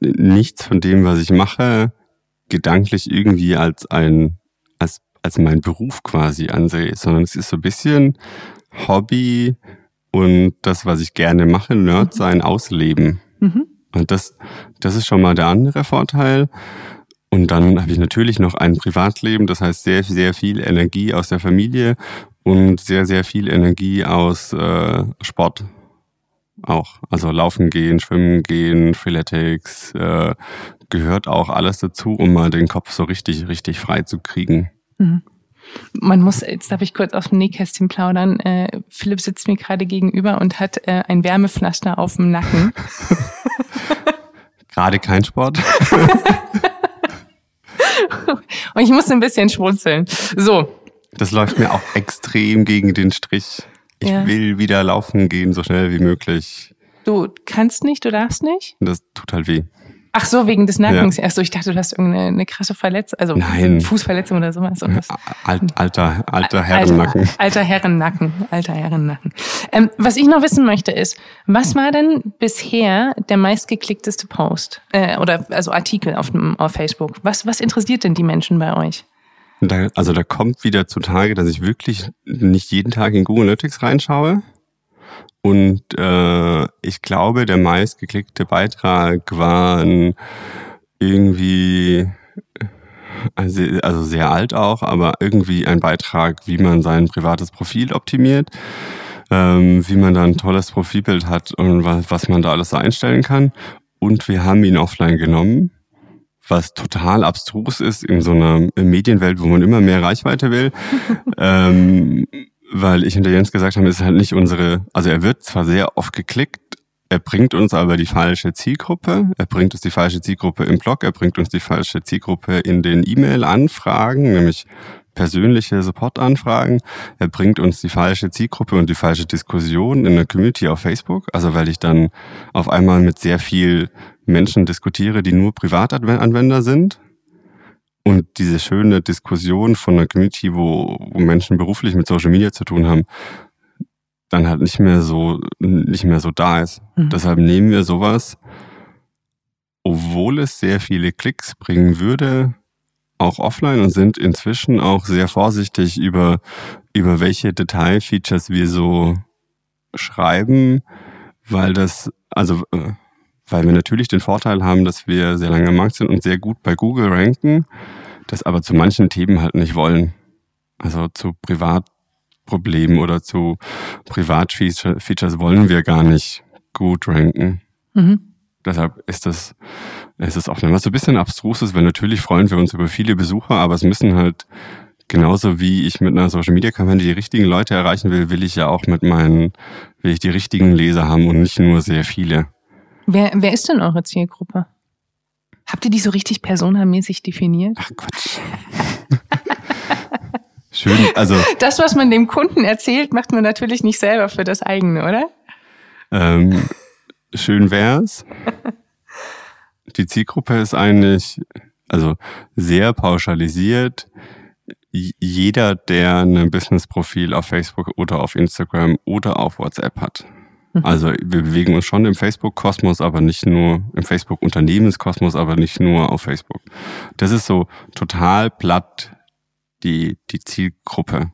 nichts von dem, was ich mache, gedanklich irgendwie als ein als als mein Beruf quasi ansehe, sondern es ist so ein bisschen Hobby und das, was ich gerne mache, Nerd mhm. sein, ausleben. Mhm. Und das, das ist schon mal der andere Vorteil. Und dann habe ich natürlich noch ein Privatleben, das heißt sehr, sehr viel Energie aus der Familie und sehr, sehr viel Energie aus äh, Sport auch. Also laufen gehen, schwimmen gehen, Freeletics, äh, gehört auch alles dazu, um mal den Kopf so richtig, richtig frei zu kriegen. Mhm. Man muss, jetzt darf ich kurz aus dem Nähkästchen plaudern. Äh, Philipp sitzt mir gerade gegenüber und hat äh, ein Wärmepflaster auf dem Nacken. (laughs) gerade kein Sport. (laughs) und ich muss ein bisschen schmunzeln. So. Das läuft mir auch extrem gegen den Strich. Ich ja. will wieder laufen gehen, so schnell wie möglich. Du kannst nicht, du darfst nicht? Das tut halt weh. Ach so, wegen des Nackens. Ja. Achso, ich dachte, du hast irgendeine eine krasse Verletzung, also Nein. Fußverletzung oder sowas. Alt, alter, alter Herrennacken. Alter, alter Herrennacken, alter Herrennacken. Ähm, was ich noch wissen möchte ist, was war denn bisher der meistgeklickteste Post äh, oder also Artikel auf, auf Facebook? Was, was interessiert denn die Menschen bei euch? Da, also da kommt wieder zutage, dass ich wirklich nicht jeden Tag in Google Analytics reinschaue und äh, ich glaube, der meistgeklickte Beitrag waren irgendwie, also, also sehr alt auch, aber irgendwie ein Beitrag, wie man sein privates Profil optimiert, ähm, wie man da ein tolles Profilbild hat und was, was man da alles so einstellen kann. Und wir haben ihn offline genommen was total abstrus ist in so einer Medienwelt, wo man immer mehr Reichweite will. (laughs) ähm, weil ich und der Jens gesagt haben, es ist halt nicht unsere, also er wird zwar sehr oft geklickt, er bringt uns aber die falsche Zielgruppe, er bringt uns die falsche Zielgruppe im Blog, er bringt uns die falsche Zielgruppe in den E-Mail-Anfragen, nämlich persönliche Support-Anfragen. Er bringt uns die falsche Zielgruppe und die falsche Diskussion in der Community auf Facebook. Also weil ich dann auf einmal mit sehr viel Menschen diskutiere, die nur Privatanwender sind und diese schöne Diskussion von einer Community, wo, wo Menschen beruflich mit Social Media zu tun haben, dann halt nicht mehr so, nicht mehr so da ist. Mhm. Deshalb nehmen wir sowas, obwohl es sehr viele Klicks bringen würde, auch offline und sind inzwischen auch sehr vorsichtig über, über welche Detailfeatures wir so schreiben, weil das, also, äh, weil wir natürlich den Vorteil haben, dass wir sehr lange im Markt sind und sehr gut bei Google ranken, das aber zu manchen Themen halt nicht wollen. Also zu Privatproblemen oder zu Privatfeatures wollen wir gar nicht gut ranken. Mhm. Deshalb ist das, ist das offline. Was so ein bisschen abstrus ist, weil natürlich freuen wir uns über viele Besucher, aber es müssen halt genauso wie ich mit einer Social Media Kampagne die richtigen Leute erreichen will, will ich ja auch mit meinen, will ich die richtigen Leser haben und nicht nur sehr viele. Wer, wer ist denn eure Zielgruppe? Habt ihr die so richtig personamäßig definiert? Ach Quatsch. (laughs) Schön, also. Das, was man dem Kunden erzählt, macht man natürlich nicht selber für das eigene, oder? Ähm, schön wär's. Die Zielgruppe ist eigentlich, also sehr pauschalisiert. Jeder, der ein Business-Profil auf Facebook oder auf Instagram oder auf WhatsApp hat. Mhm. Also wir bewegen uns schon im Facebook-Kosmos, aber nicht nur im Facebook-Unternehmenskosmos, aber nicht nur auf Facebook. Das ist so total platt die, die Zielgruppe.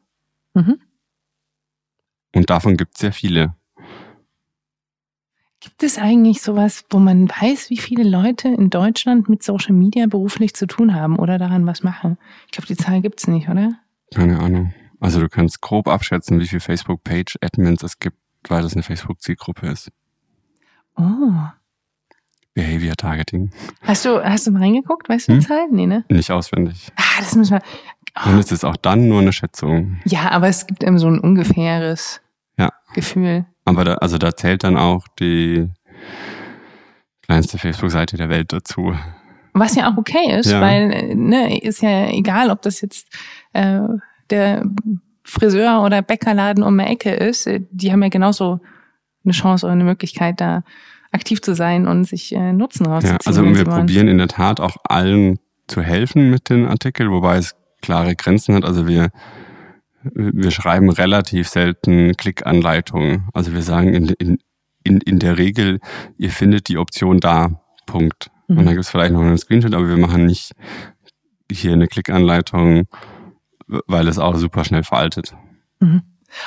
Mhm. Und davon gibt es sehr viele. Gibt es eigentlich sowas, wo man weiß, wie viele Leute in Deutschland mit Social Media beruflich zu tun haben oder daran was machen? Ich glaube, die Zahl gibt es nicht, oder? Keine Ahnung. Also du kannst grob abschätzen, wie viele Facebook-Page-Admins es gibt, weil das eine Facebook-Zielgruppe ist. Oh. Behavior Targeting. Hast du, hast du mal reingeguckt? Weißt du die hm? Zahl? Nee, ne? Nicht auswendig. Ah, das müssen wir. Oh. Und es ist auch dann nur eine Schätzung. Ja, aber es gibt eben so ein ungefähres ja. Gefühl. Aber da, also da zählt dann auch die kleinste Facebook-Seite der Welt dazu. Was ja auch okay ist, ja. weil ne, ist ja egal, ob das jetzt äh, der Friseur oder Bäckerladen um die Ecke ist, die haben ja genauso eine Chance oder eine Möglichkeit, da aktiv zu sein und sich äh, Nutzen rauszuziehen. Ja, also wir probieren in der Tat auch allen zu helfen mit den Artikeln, wobei es klare Grenzen hat. Also wir wir schreiben relativ selten Klickanleitungen. Also wir sagen in, in, in, in der Regel, ihr findet die Option da, Punkt. Mhm. Und dann gibt es vielleicht noch einen Screenshot, aber wir machen nicht hier eine Klickanleitung, weil es auch super schnell veraltet. Mhm.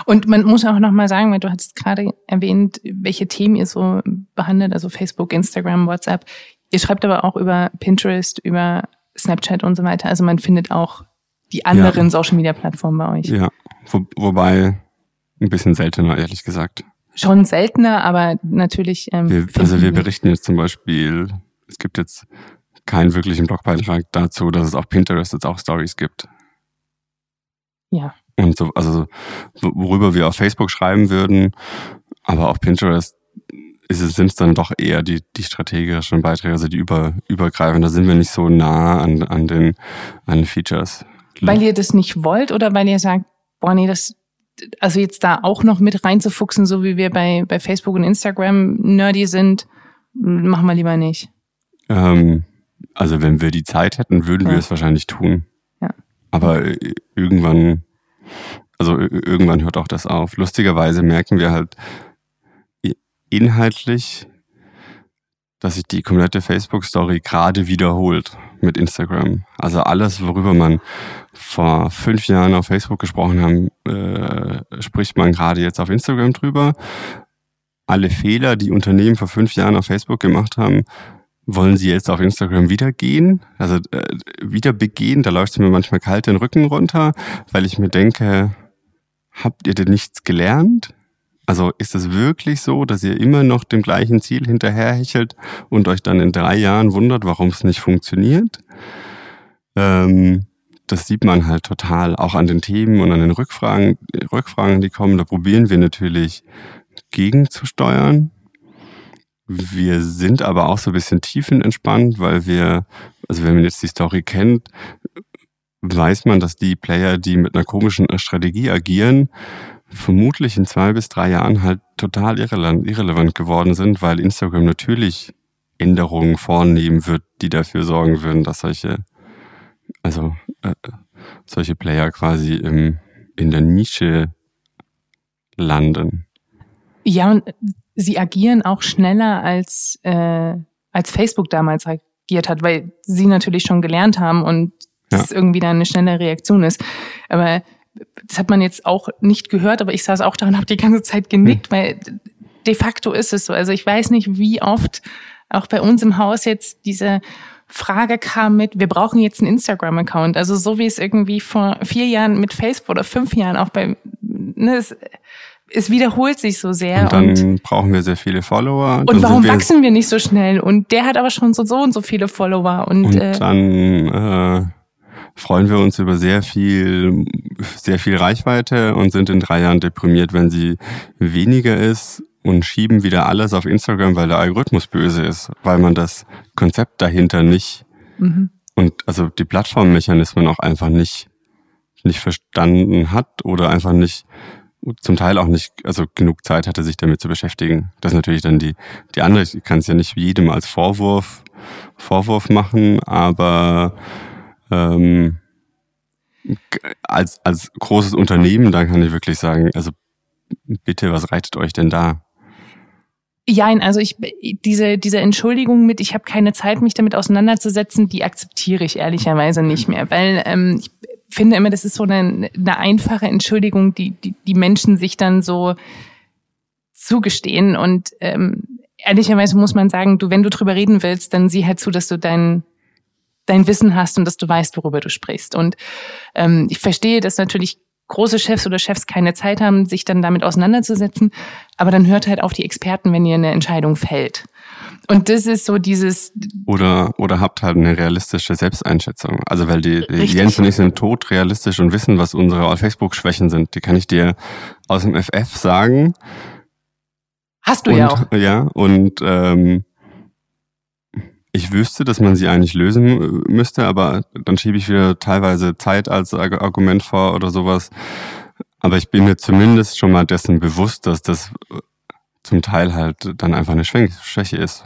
Und man muss auch nochmal sagen, weil du hast gerade erwähnt, welche Themen ihr so behandelt, also Facebook, Instagram, WhatsApp. Ihr schreibt aber auch über Pinterest, über Snapchat und so weiter. Also man findet auch die anderen ja. Social Media Plattformen bei euch. Ja, Wo, wobei ein bisschen seltener, ehrlich gesagt. Schon seltener, aber natürlich. Ähm, wir, also wir berichten jetzt zum Beispiel, es gibt jetzt keinen wirklichen Blogbeitrag dazu, dass es auf Pinterest jetzt auch Stories gibt. Ja. Und so, also worüber wir auf Facebook schreiben würden, aber auf Pinterest sind es dann doch eher die, die strategischen Beiträge, also die über, übergreifend. Da sind wir nicht so nah an, an den, an den Features. Weil ihr das nicht wollt oder weil ihr sagt, boah, nee, das, also jetzt da auch noch mit reinzufuchsen, so wie wir bei, bei Facebook und Instagram nerdy sind, machen wir lieber nicht. Ähm, also wenn wir die Zeit hätten, würden ja. wir es wahrscheinlich tun. Aber äh, irgendwann, also irgendwann hört auch das auf. Lustigerweise merken wir halt inhaltlich, dass sich die komplette Facebook-Story gerade wiederholt mit Instagram. Also alles, worüber man vor fünf Jahren auf Facebook gesprochen haben, äh, spricht man gerade jetzt auf Instagram drüber. Alle Fehler, die Unternehmen vor fünf Jahren auf Facebook gemacht haben, wollen sie jetzt auf Instagram wieder gehen, also äh, wieder begehen. Da läuft es mir manchmal kalt den Rücken runter, weil ich mir denke, habt ihr denn nichts gelernt? Also ist es wirklich so, dass ihr immer noch dem gleichen Ziel hinterherhechelt und euch dann in drei Jahren wundert, warum es nicht funktioniert? Ähm, das sieht man halt total, auch an den Themen und an den Rückfragen, Rückfragen, die kommen. Da probieren wir natürlich gegenzusteuern. Wir sind aber auch so ein bisschen tiefenentspannt, weil wir, also wenn man jetzt die Story kennt, weiß man, dass die Player, die mit einer komischen Strategie agieren, vermutlich in zwei bis drei Jahren halt total irrelevant geworden sind, weil Instagram natürlich Änderungen vornehmen wird, die dafür sorgen würden, dass solche, also äh, solche Player quasi im, in der Nische landen. Ja, und sie agieren auch schneller als, äh, als Facebook damals agiert hat, weil sie natürlich schon gelernt haben und ja. irgendwie da eine schnelle Reaktion ist. Aber das hat man jetzt auch nicht gehört, aber ich saß auch da und habe die ganze Zeit genickt, hm. weil de facto ist es so. Also ich weiß nicht, wie oft auch bei uns im Haus jetzt diese Frage kam mit, wir brauchen jetzt einen Instagram-Account. Also so wie es irgendwie vor vier Jahren mit Facebook oder fünf Jahren auch bei, ne, es, es wiederholt sich so sehr. Und dann und, brauchen wir sehr viele Follower. Und warum wir wachsen wir nicht so schnell? Und der hat aber schon so, so und so viele Follower. Und, und äh, dann äh, freuen wir uns über sehr viel, sehr viel Reichweite und sind in drei Jahren deprimiert, wenn sie weniger ist und schieben wieder alles auf Instagram, weil der Algorithmus böse ist, weil man das Konzept dahinter nicht mhm. und also die Plattformmechanismen auch einfach nicht nicht verstanden hat oder einfach nicht zum Teil auch nicht, also genug Zeit hatte, sich damit zu beschäftigen. Das ist natürlich dann die, die andere, ich kann es ja nicht jedem als Vorwurf, Vorwurf machen, aber ähm, als, als großes Unternehmen, da kann ich wirklich sagen, also bitte, was reitet euch denn da? Ja, also ich diese diese Entschuldigung mit, ich habe keine Zeit, mich damit auseinanderzusetzen, die akzeptiere ich ehrlicherweise nicht mehr, weil ähm, ich finde immer, das ist so eine, eine einfache Entschuldigung, die, die die Menschen sich dann so zugestehen und ähm, ehrlicherweise muss man sagen, du, wenn du drüber reden willst, dann sieh halt zu, dass du dein dein Wissen hast und dass du weißt, worüber du sprichst. Und ähm, ich verstehe, dass natürlich große Chefs oder Chefs keine Zeit haben, sich dann damit auseinanderzusetzen. Aber dann hört halt auf die Experten, wenn ihr eine Entscheidung fällt. Und das ist so dieses. Oder, oder habt halt eine realistische Selbsteinschätzung. Also, weil die, die Jens und ich sind tot realistisch und wissen, was unsere Facebook-Schwächen sind. Die kann ich dir aus dem FF sagen. Hast du und, ja (laughs) auch. Ja, und ähm, ich wüsste, dass man sie eigentlich lösen äh, müsste, aber dann schiebe ich wieder teilweise Zeit als Argument vor oder sowas. Aber ich bin mir zumindest schon mal dessen bewusst, dass das äh, zum Teil halt dann einfach eine Schwäche ist.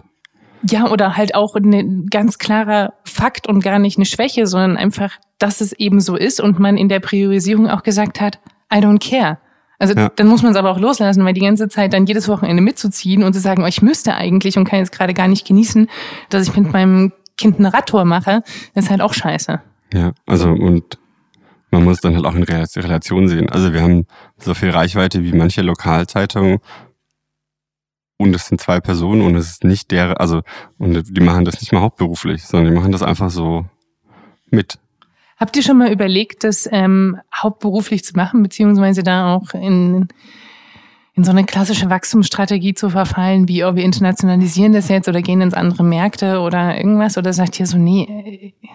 Ja, oder halt auch ein ganz klarer Fakt und gar nicht eine Schwäche, sondern einfach, dass es eben so ist und man in der Priorisierung auch gesagt hat, I don't care. Also ja. dann muss man es aber auch loslassen, weil die ganze Zeit dann jedes Wochenende mitzuziehen und zu sagen, oh, ich müsste eigentlich und kann jetzt gerade gar nicht genießen, dass ich mit meinem Kind eine Radtour mache, ist halt auch scheiße. Ja, also und man muss dann halt auch in Relation sehen. Also wir haben so viel Reichweite wie manche Lokalzeitungen und es sind zwei Personen und es ist nicht der, also und die machen das nicht mal hauptberuflich, sondern die machen das einfach so mit. Habt ihr schon mal überlegt, das ähm, hauptberuflich zu machen, beziehungsweise da auch in, in so eine klassische Wachstumsstrategie zu verfallen, wie, oh, wir internationalisieren das jetzt oder gehen ins andere Märkte oder irgendwas? Oder sagt ihr so, nee, äh,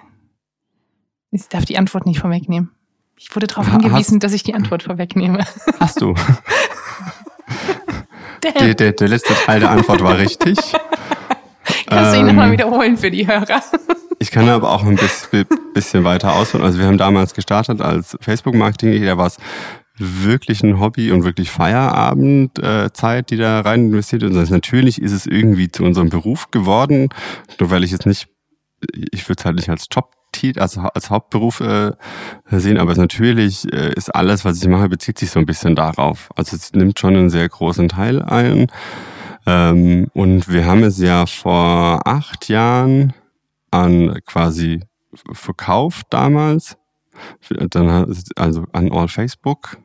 ich darf die Antwort nicht vorwegnehmen. Ich wurde darauf hingewiesen, Hast, dass ich die Antwort vorwegnehme. Hast du. (laughs) der, der, der letzte Teil der Antwort war richtig. (laughs) Kannst du ihn nochmal ähm, wiederholen für die Hörer? Ich kann aber auch ein bisschen weiter ausholen. Also wir haben damals gestartet als Facebook-Marketing, da war es wirklich ein Hobby und wirklich Feierabendzeit, äh, die da rein investiert ist. Also natürlich ist es irgendwie zu unserem Beruf geworden, nur weil ich jetzt nicht, ich würde es halt nicht als Job also als Hauptberuf äh, sehen, aber natürlich äh, ist alles, was ich mache, bezieht sich so ein bisschen darauf. Also es nimmt schon einen sehr großen Teil ein. Ähm, und wir haben es ja vor acht Jahren an quasi verkauft damals, dann also an All Facebook.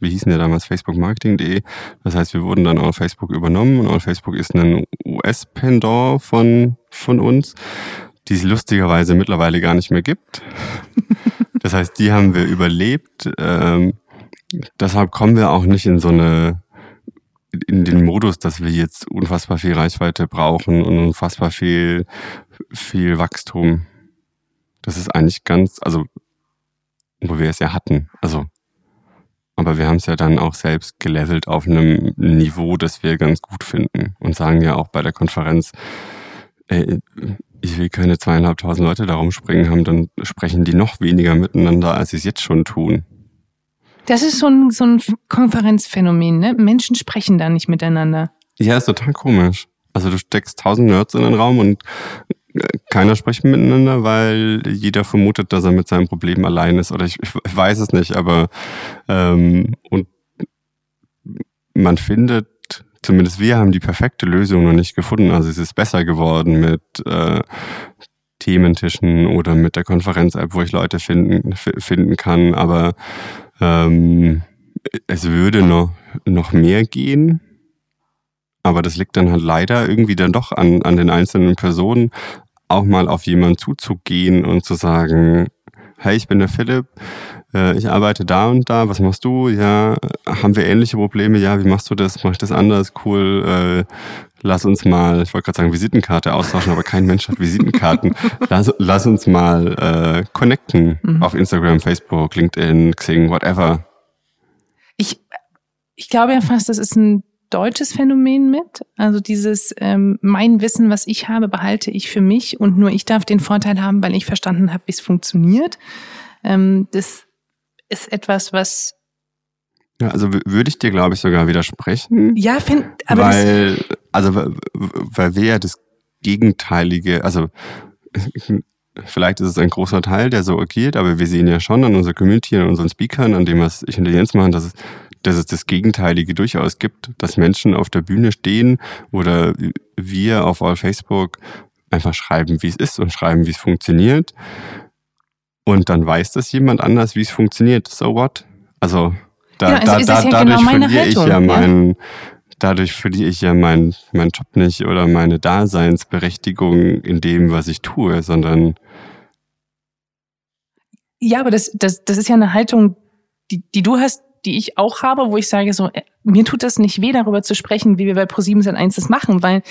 Wir hießen ja damals facebookmarketing.de. Das heißt, wir wurden dann All Facebook übernommen und All Facebook ist ein US-Pendant von, von uns, die es lustigerweise mittlerweile gar nicht mehr gibt. (laughs) Das heißt, die haben wir überlebt. Ähm, deshalb kommen wir auch nicht in so eine in den Modus, dass wir jetzt unfassbar viel Reichweite brauchen und unfassbar viel viel Wachstum. Das ist eigentlich ganz, also, wo wir es ja hatten. Also, aber wir haben es ja dann auch selbst gelevelt auf einem Niveau, das wir ganz gut finden und sagen ja auch bei der Konferenz, ey, ich will keine zweieinhalbtausend Leute da rumspringen haben, dann sprechen die noch weniger miteinander, als sie es jetzt schon tun. Das ist so ein, so ein Konferenzphänomen, ne? Menschen sprechen da nicht miteinander. Ja, ist total komisch. Also du steckst tausend Nerds in den Raum und keiner spricht miteinander, weil jeder vermutet, dass er mit seinem Problem allein ist. Oder ich, ich weiß es nicht, aber ähm, und man findet, zumindest wir haben die perfekte Lösung noch nicht gefunden. Also es ist besser geworden mit äh, Thementischen oder mit der Konferenz-App, wo ich Leute finden, finden kann. Aber ähm, es würde noch, noch mehr gehen. Aber das liegt dann halt leider irgendwie dann doch an, an den einzelnen Personen, auch mal auf jemanden zuzugehen und zu sagen, hey, ich bin der Philipp, äh, ich arbeite da und da, was machst du? Ja, haben wir ähnliche Probleme? Ja, wie machst du das? Mach ich das anders? Cool. Äh, lass uns mal, ich wollte gerade sagen, Visitenkarte austauschen, aber kein Mensch hat Visitenkarten. (laughs) lass, lass uns mal äh, connecten mhm. auf Instagram, Facebook, LinkedIn, Xing, whatever. Ich, ich glaube ja fast, das ist ein deutsches Phänomen mit. Also dieses ähm, mein Wissen, was ich habe, behalte ich für mich und nur ich darf den Vorteil haben, weil ich verstanden habe, wie es funktioniert. Ähm, das ist etwas, was ja, also würde ich dir, glaube ich, sogar widersprechen. Ja, find, aber weil, also weil wir ja das Gegenteilige, also (laughs) vielleicht ist es ein großer Teil, der so agiert, aber wir sehen ja schon an unserer Community, an unseren Speakern, an dem, was ich und der Jens machen, dass es, dass es das Gegenteilige durchaus gibt, dass Menschen auf der Bühne stehen oder wir auf All Facebook einfach schreiben, wie es ist und schreiben, wie es funktioniert. Und dann weiß das jemand anders, wie es funktioniert. So what? Also, da, ja, also da, da, dadurch genau verliere ich ja meinen, dadurch verliere ich ja meinen mein Job nicht oder meine Daseinsberechtigung in dem, was ich tue, sondern ja, aber das, das, das ist ja eine Haltung, die, die du hast, die ich auch habe, wo ich sage so, äh, mir tut das nicht weh, darüber zu sprechen, wie wir bei Pro7 1 das machen, weil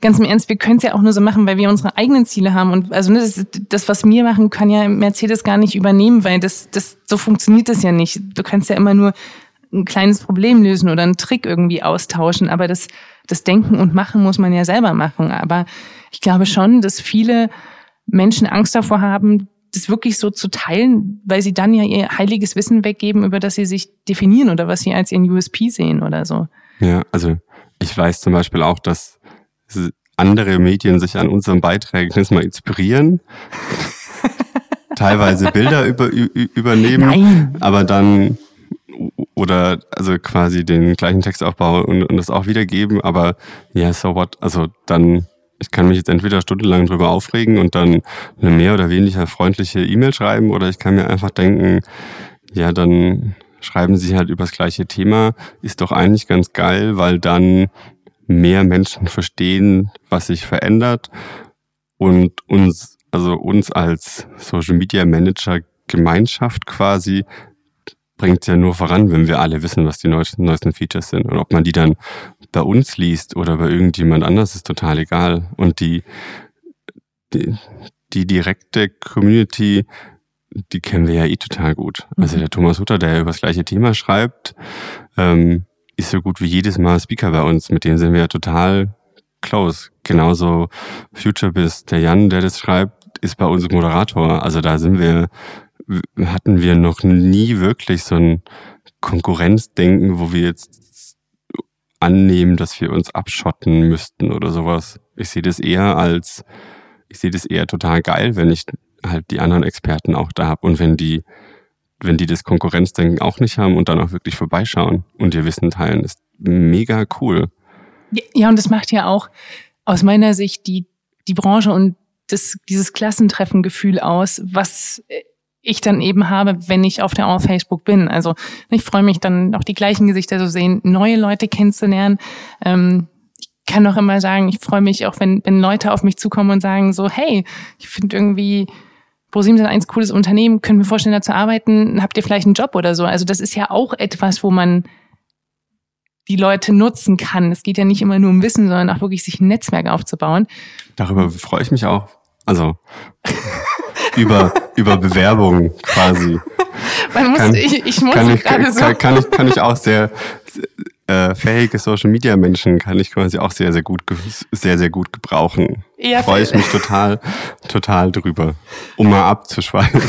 ganz im Ernst, wir können es ja auch nur so machen, weil wir unsere eigenen Ziele haben und also ne, das, das, was wir machen, kann ja Mercedes gar nicht übernehmen, weil das, das so funktioniert das ja nicht. Du kannst ja immer nur ein kleines Problem lösen oder einen Trick irgendwie austauschen, aber das, das Denken und Machen muss man ja selber machen. Aber ich glaube schon, dass viele Menschen Angst davor haben, das wirklich so zu teilen, weil sie dann ja ihr heiliges Wissen weggeben, über das sie sich definieren oder was sie als ihren USP sehen oder so. Ja, also ich weiß zum Beispiel auch, dass andere Medien sich an unseren Beiträgen mal inspirieren, (laughs) teilweise Bilder über, übernehmen, Nein. aber dann oder also quasi den gleichen Textaufbau und, und das auch wiedergeben, aber ja, so what, also dann ich kann mich jetzt entweder stundenlang drüber aufregen und dann eine mehr oder weniger freundliche E-Mail schreiben oder ich kann mir einfach denken, ja, dann schreiben Sie halt über das gleiche Thema, ist doch eigentlich ganz geil, weil dann mehr Menschen verstehen, was sich verändert und uns, also uns als Social Media Manager Gemeinschaft quasi bringt ja nur voran, wenn wir alle wissen, was die neuesten, neuesten Features sind. Und ob man die dann bei uns liest oder bei irgendjemand anders, ist total egal. Und die, die, die direkte Community, die kennen wir ja eh total gut. Also mhm. der Thomas Hutter, der über das gleiche Thema schreibt, ähm, ist so gut wie jedes Mal Speaker bei uns. Mit dem sind wir ja total close. Genauso FutureBiz, der Jan, der das schreibt, ist bei uns Moderator. Also da sind wir hatten wir noch nie wirklich so ein Konkurrenzdenken, wo wir jetzt annehmen, dass wir uns abschotten müssten oder sowas. Ich sehe das eher als, ich sehe das eher total geil, wenn ich halt die anderen Experten auch da habe und wenn die, wenn die das Konkurrenzdenken auch nicht haben und dann auch wirklich vorbeischauen und ihr Wissen teilen, ist mega cool. Ja, und das macht ja auch aus meiner Sicht die, die Branche und das, dieses Klassentreffengefühl aus, was ich dann eben habe, wenn ich auf der All Facebook bin. Also ich freue mich dann auch die gleichen Gesichter zu sehen, neue Leute kennenzulernen. Ähm, ich kann auch immer sagen, ich freue mich auch, wenn, wenn Leute auf mich zukommen und sagen so, hey, ich finde irgendwie ProSieben sind ein cooles Unternehmen, können wir vorstellen, da zu arbeiten, habt ihr vielleicht einen Job oder so. Also das ist ja auch etwas, wo man die Leute nutzen kann. Es geht ja nicht immer nur um Wissen, sondern auch wirklich sich ein Netzwerk aufzubauen. Darüber freue ich mich auch. Also über, über Bewerbungen quasi. Man muss, kann, ich, ich muss kann ich, gerade so. Kann, kann, ich, kann ich auch sehr äh, fähige Social Media Menschen kann ich quasi auch sehr, sehr gut, sehr, sehr gut gebrauchen. Ja, Freue ich mich total, total drüber, um mal abzuschweifen.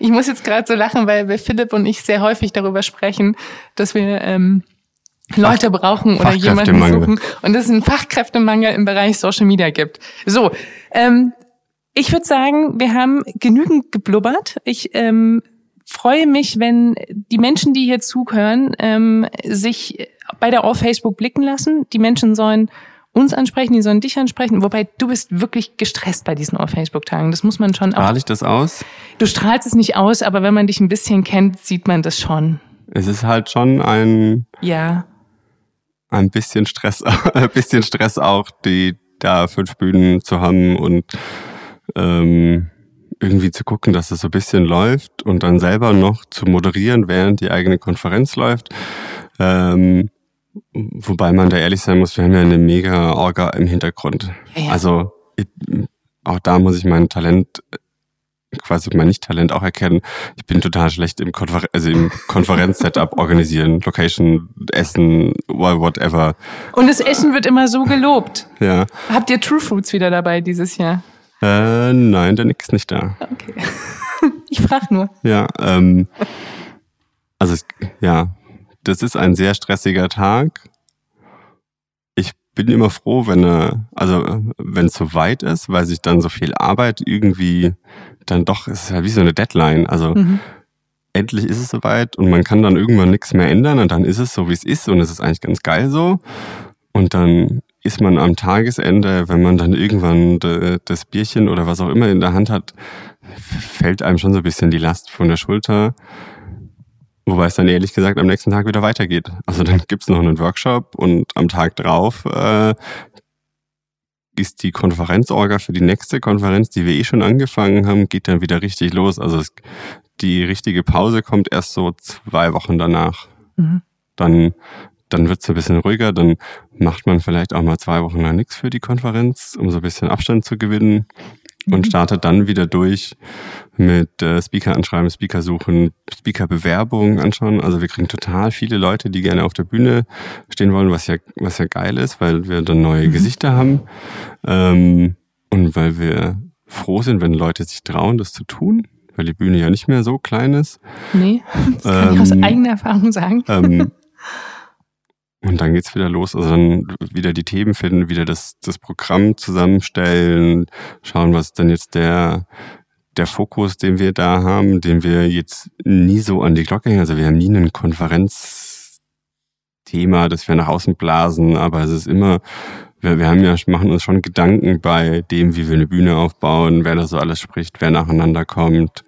Ich muss jetzt gerade so lachen, weil wir Philipp und ich sehr häufig darüber sprechen, dass wir ähm, Leute brauchen oder jemanden suchen und dass es einen Fachkräftemangel im Bereich Social Media gibt. So, ähm, ich würde sagen, wir haben genügend geblubbert. Ich ähm, freue mich, wenn die Menschen, die hier zuhören, ähm, sich bei der All Facebook blicken lassen. Die Menschen sollen uns ansprechen, die sollen dich ansprechen. Wobei du bist wirklich gestresst bei diesen All-Facebook-Tagen. Das muss man schon. Strahle ich das aus? Du strahlst es nicht aus, aber wenn man dich ein bisschen kennt, sieht man das schon. Es ist halt schon ein. Ja. Ein bisschen Stress, (laughs) ein bisschen Stress auch, die da fünf Bühnen zu haben und ähm, irgendwie zu gucken, dass es so ein bisschen läuft und dann selber noch zu moderieren, während die eigene Konferenz läuft. Ähm, wobei man da ehrlich sein muss, wir haben ja eine mega Orga im Hintergrund. Ja. Also ich, auch da muss ich mein Talent quasi mein Nicht-Talent auch erkennen. Ich bin total schlecht im, Konfer also im Konferenz-Setup (laughs) organisieren, Location, Essen, whatever. Und das Essen wird immer so gelobt. Ja. Habt ihr True Fruits wieder dabei dieses Jahr? Äh, nein, der Nick ist nicht da. Okay. (laughs) Ich frage nur. Ja, ähm, also ja, das ist ein sehr stressiger Tag. Ich bin immer froh, wenn er, also wenn es so weit ist, weil sich dann so viel Arbeit irgendwie dann doch, es ist ja wie so eine Deadline. Also mhm. endlich ist es soweit und man kann dann irgendwann nichts mehr ändern und dann ist es so, wie es ist und es ist eigentlich ganz geil so. Und dann ist man am Tagesende, wenn man dann irgendwann das Bierchen oder was auch immer in der Hand hat, fällt einem schon so ein bisschen die Last von der Schulter. Wobei es dann ehrlich gesagt am nächsten Tag wieder weitergeht. Also dann gibt's noch einen Workshop und am Tag drauf äh, ist die Konferenzorga für die nächste Konferenz, die wir eh schon angefangen haben, geht dann wieder richtig los. Also es, die richtige Pause kommt erst so zwei Wochen danach. Mhm. Dann dann wird es ein bisschen ruhiger, dann macht man vielleicht auch mal zwei Wochen lang nichts für die Konferenz, um so ein bisschen Abstand zu gewinnen und mhm. startet dann wieder durch mit äh, Speaker anschreiben, Speaker suchen, Speaker Bewerbungen anschauen. Also wir kriegen total viele Leute, die gerne auf der Bühne stehen wollen, was ja was ja geil ist, weil wir dann neue mhm. Gesichter haben ähm, und weil wir froh sind, wenn Leute sich trauen, das zu tun, weil die Bühne ja nicht mehr so klein ist. Nee, (laughs) das kann ähm, ich aus ähm, eigener Erfahrung sagen. Ähm, (laughs) Und dann geht's wieder los. Also dann wieder die Themen finden, wieder das, das Programm zusammenstellen, schauen, was denn jetzt der, der Fokus, den wir da haben, den wir jetzt nie so an die Glocke hängen. Also wir haben nie ein Konferenzthema, das wir nach außen blasen, aber es ist immer, wir, wir haben ja, machen uns schon Gedanken bei dem, wie wir eine Bühne aufbauen, wer da so alles spricht, wer nacheinander kommt.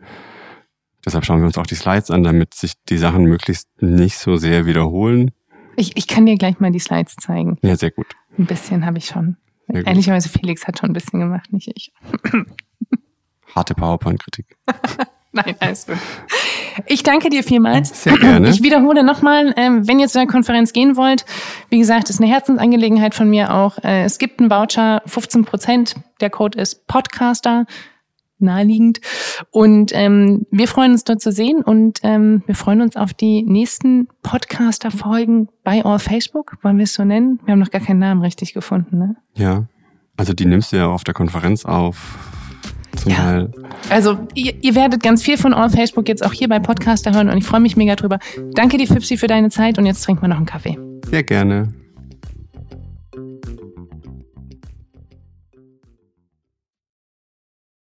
Deshalb schauen wir uns auch die Slides an, damit sich die Sachen möglichst nicht so sehr wiederholen. Ich, ich kann dir gleich mal die Slides zeigen. Ja, sehr gut. Ein bisschen habe ich schon. Ehrlicherweise Felix hat schon ein bisschen gemacht, nicht ich. (laughs) Harte PowerPoint-Kritik. (laughs) Nein, alles gut. Ich danke dir vielmals. Sehr gerne. Ich wiederhole nochmal, ähm, wenn ihr zu der Konferenz gehen wollt, wie gesagt, ist eine Herzensangelegenheit von mir auch. Äh, es gibt einen Voucher, 15 Prozent. Der Code ist Podcaster naheliegend. Und ähm, wir freuen uns dort zu sehen und ähm, wir freuen uns auf die nächsten Podcaster-Folgen bei All Facebook. Wollen wir es so nennen? Wir haben noch gar keinen Namen richtig gefunden, ne? Ja. Also die nimmst du ja auf der Konferenz auf. Ja. Also ihr, ihr werdet ganz viel von All Facebook jetzt auch hier bei Podcaster hören und ich freue mich mega drüber. Danke dir, Fipsi, für deine Zeit und jetzt trinken wir noch einen Kaffee. Sehr gerne.